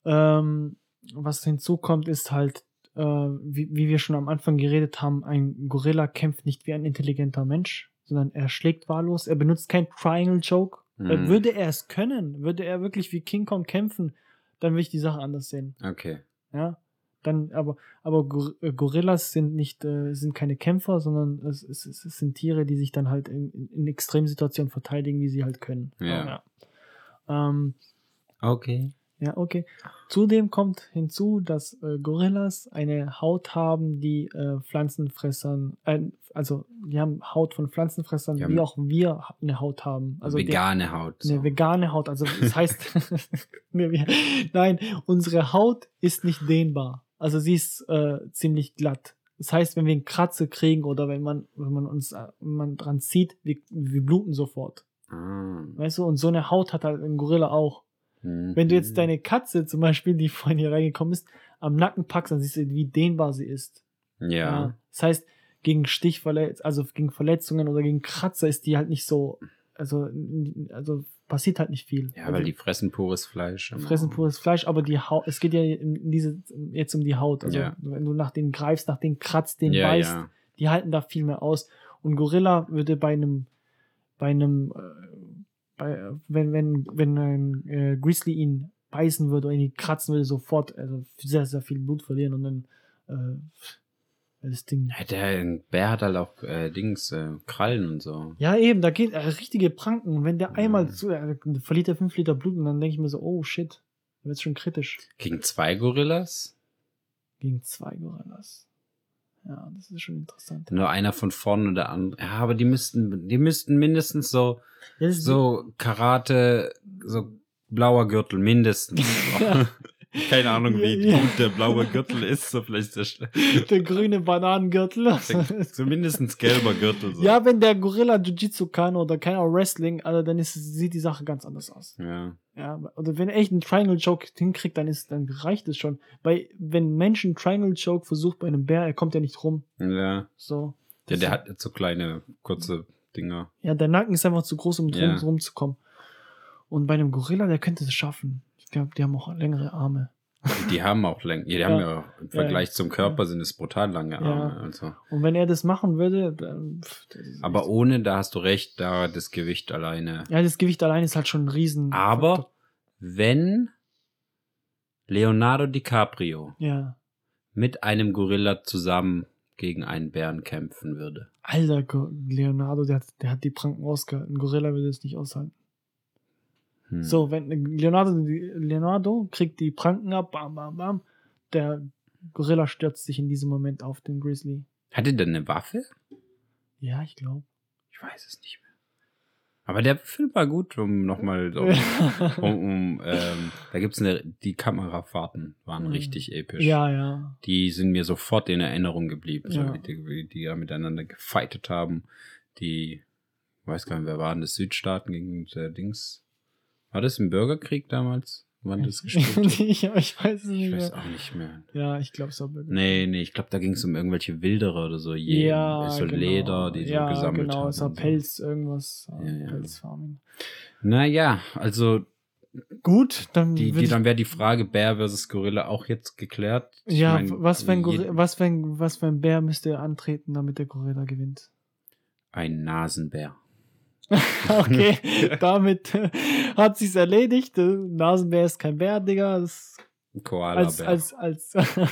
Ähm, was hinzukommt, ist halt, äh, wie, wie wir schon am Anfang geredet haben, ein Gorilla kämpft nicht wie ein intelligenter Mensch, sondern er schlägt wahllos. Er benutzt kein Triangle Joke. Äh, Mhm. Würde er es können, würde er wirklich wie King Kong kämpfen, dann würde ich die Sache anders sehen. Okay. Ja. Dann, aber, aber Gor äh, Gorillas sind nicht, äh, sind keine Kämpfer, sondern es, es, es sind Tiere, die sich dann halt in, in, in Extremsituationen verteidigen, wie sie halt können. Ja. Ja, ähm, Okay. Ja okay. Zudem kommt hinzu, dass äh, Gorillas eine Haut haben, die äh, Pflanzenfressern, äh, also die haben Haut von Pflanzenfressern, Die wie auch wir eine Haut haben. Also der- Vegane Haut. So. eine vegane Haut. Also das heißt, nein, unsere Haut ist nicht dehnbar. Also sie ist äh, ziemlich glatt. Das heißt, wenn wir eine Kratze kriegen oder wenn man, wenn man uns äh, wenn man dran zieht, wir, wir bluten sofort. Ah. Weißt du, und so eine Haut hat halt ein Gorilla auch. Mhm. Wenn du jetzt deine Katze zum Beispiel, die vorhin hier reingekommen ist, am Nacken packst, dann siehst du, wie dehnbar sie ist. Ja. Das heißt, gegen Stichverletzungen, also gegen Verletzungen oder gegen Kratzer ist die halt nicht so, also, also passiert halt nicht viel. Ja, also, weil die fressen pures Fleisch. immer. fressen pures Fleisch, aber die Haut, es geht ja in in diese, jetzt um die Haut. Also Ja. wenn du nach denen greifst, nach denen kratzt, den ja, beißt, ja. die halten da viel mehr aus. Und Gorilla würde bei einem, bei einem, äh, bei, äh, wenn, wenn, wenn ein äh, Grizzly ihn beißen würde oder ihn kratzen würde, sofort also sehr, sehr viel Blut verlieren und dann äh, das Ding. Ja, der Bär hat halt auch äh, Dings, äh, Krallen und so. Ja, eben, da geht äh, richtige Pranken. Und wenn der einmal Mhm. zu, verliert er 5 Liter Blut und dann denke ich mir so, oh shit, da wird's schon kritisch. Gegen zwei Gorillas? Gegen zwei Gorillas. Ja, das ist schon interessant. Nur einer von vorne und der andere. Ja, aber die müssten, die müssten mindestens so, so Karate, so blauer Gürtel, mindestens. Ja. Keine Ahnung, wie Ja, ja. gut der blaue Gürtel ist, so vielleicht der der grüne Bananengürtel. Zumindest gelber Gürtel. So. ja, wenn der Gorilla Jiu-Jitsu kann oder kein auch Wrestling, also dann ist, sieht die Sache ganz anders aus. Ja. Ja, oder wenn er echt einen Triangle Choke hinkriegt, dann ist, dann reicht es schon. Weil, wenn ein Mensch einen Triangle Choke versucht bei einem Bär, er kommt ja nicht rum. Ja. So. Ja, der hat jetzt so kleine, kurze Dinger. Ja, der Nacken ist einfach zu groß, um drum Ja. rumzukommen. Und bei einem Gorilla, der könnte es schaffen. Glaube, die haben auch längere Arme. Die haben auch länger. Die haben ja im Vergleich zum Körper sind es brutal lange Arme. Also. Und wenn er das machen würde, dann. pff, das Aber ohne, da hast du recht, da das Gewicht alleine. Ja, das Gewicht allein ist halt schon ein Riesen. Aber wenn Leonardo DiCaprio Ja. mit einem Gorilla zusammen gegen einen Bären kämpfen würde. Alter, Leonardo, der hat, der hat die Pranken ausgehalten. Ein Gorilla würde es nicht aushalten. Hm. So, wenn Leonardo, Leonardo kriegt die Pranken ab, bam, bam, bam. Der Gorilla stürzt sich in diesem Moment auf den Grizzly. Hatte der eine Waffe? Ja, ich glaube. Ich weiß es nicht mehr. Aber der Film war gut, um nochmal so. um, um, ähm, da gibt's eine, die Kamerafahrten waren Mhm. richtig episch. ja, ja. Die sind mir sofort in Erinnerung geblieben, so Ja. wie, die, die ja miteinander gefightet haben. Die, ich weiß gar nicht, wer waren das? Südstaaten gegen der Dings. War das im Bürgerkrieg damals? wann das gespielt ich, weiß es nicht Ich weiß auch nicht mehr. Ja, ich glaube, es war Burger Nee, nee, ich glaube, da ging es um irgendwelche Wilderer oder so. Je, ja, so genau. Leder, die so ja, gesammelt genau, haben. es war so. Pelz, irgendwas. äh, Ja, ja. Pelzfarming. Naja, also Gut, dann die, die, dann wäre die Frage Bär versus Gorilla auch jetzt geklärt. Ich Ja, mein, was, für ein je- Gorilla, was, ein, was ein Bär müsste antreten, damit der Gorilla gewinnt? Ein Nasenbär. okay, damit hat sich's erledigt. Äh, Nasenbär ist kein Bär, Digga. Das als, Koala-Bär. als, als.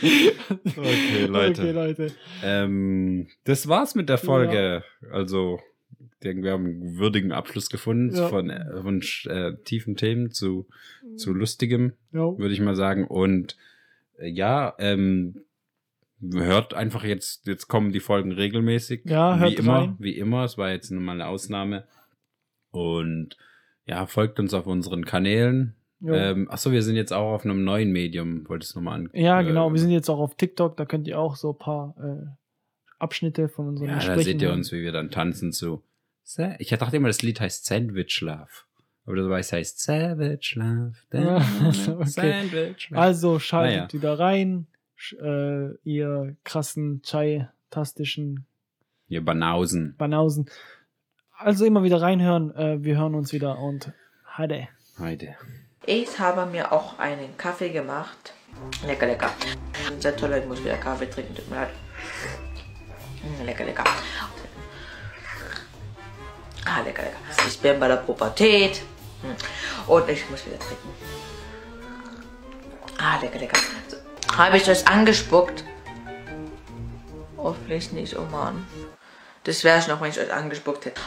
Okay, Leute. Okay, Leute. Ähm, das war's mit der Folge. Also, ich denke, wir haben einen würdigen Abschluss gefunden Ja. von, äh, von äh, tiefen Themen zu, zu lustigem, Jo. würde ich mal sagen. Und äh, ja, ähm, hört einfach jetzt, jetzt kommen die Folgen regelmäßig. Ja, hört wie immer, rein. wie immer. Es war jetzt nur mal eine Ausnahme. Und ja, folgt uns auf unseren Kanälen. Ähm, achso, wir sind jetzt auch auf einem neuen Medium. Wolltest du nochmal an? ja, äh, genau. Wir sind jetzt auch auf TikTok. Da könnt ihr auch so ein paar äh, Abschnitte von unseren Ja, da Gesprächen seht ihr uns, wie wir dann tanzen zu. Ich dachte immer, das Lied heißt Sandwich Love. Aber das weiß heißt Savage Love. Ja, okay. Sandwich Love. Also schaltet Naja. wieder rein. Äh, ihr krassen Chai-tastischen Ihr Banausen. Banausen. Also immer wieder reinhören. Äh, wir hören uns wieder und Hade. Heute. Ich habe mir auch einen Kaffee gemacht. Lecker, lecker. Sehr toll, ich muss wieder Kaffee trinken, tut mir leid. Mm, Lecker, lecker. Ah, lecker, lecker. Ich bin bei der Pubertät. Mm. Und ich muss wieder trinken. Ah, lecker, lecker. Habe ich das angespuckt? Hoffentlich nicht, oh Mann. Das wäre es noch, wenn ich euch angespuckt hätte.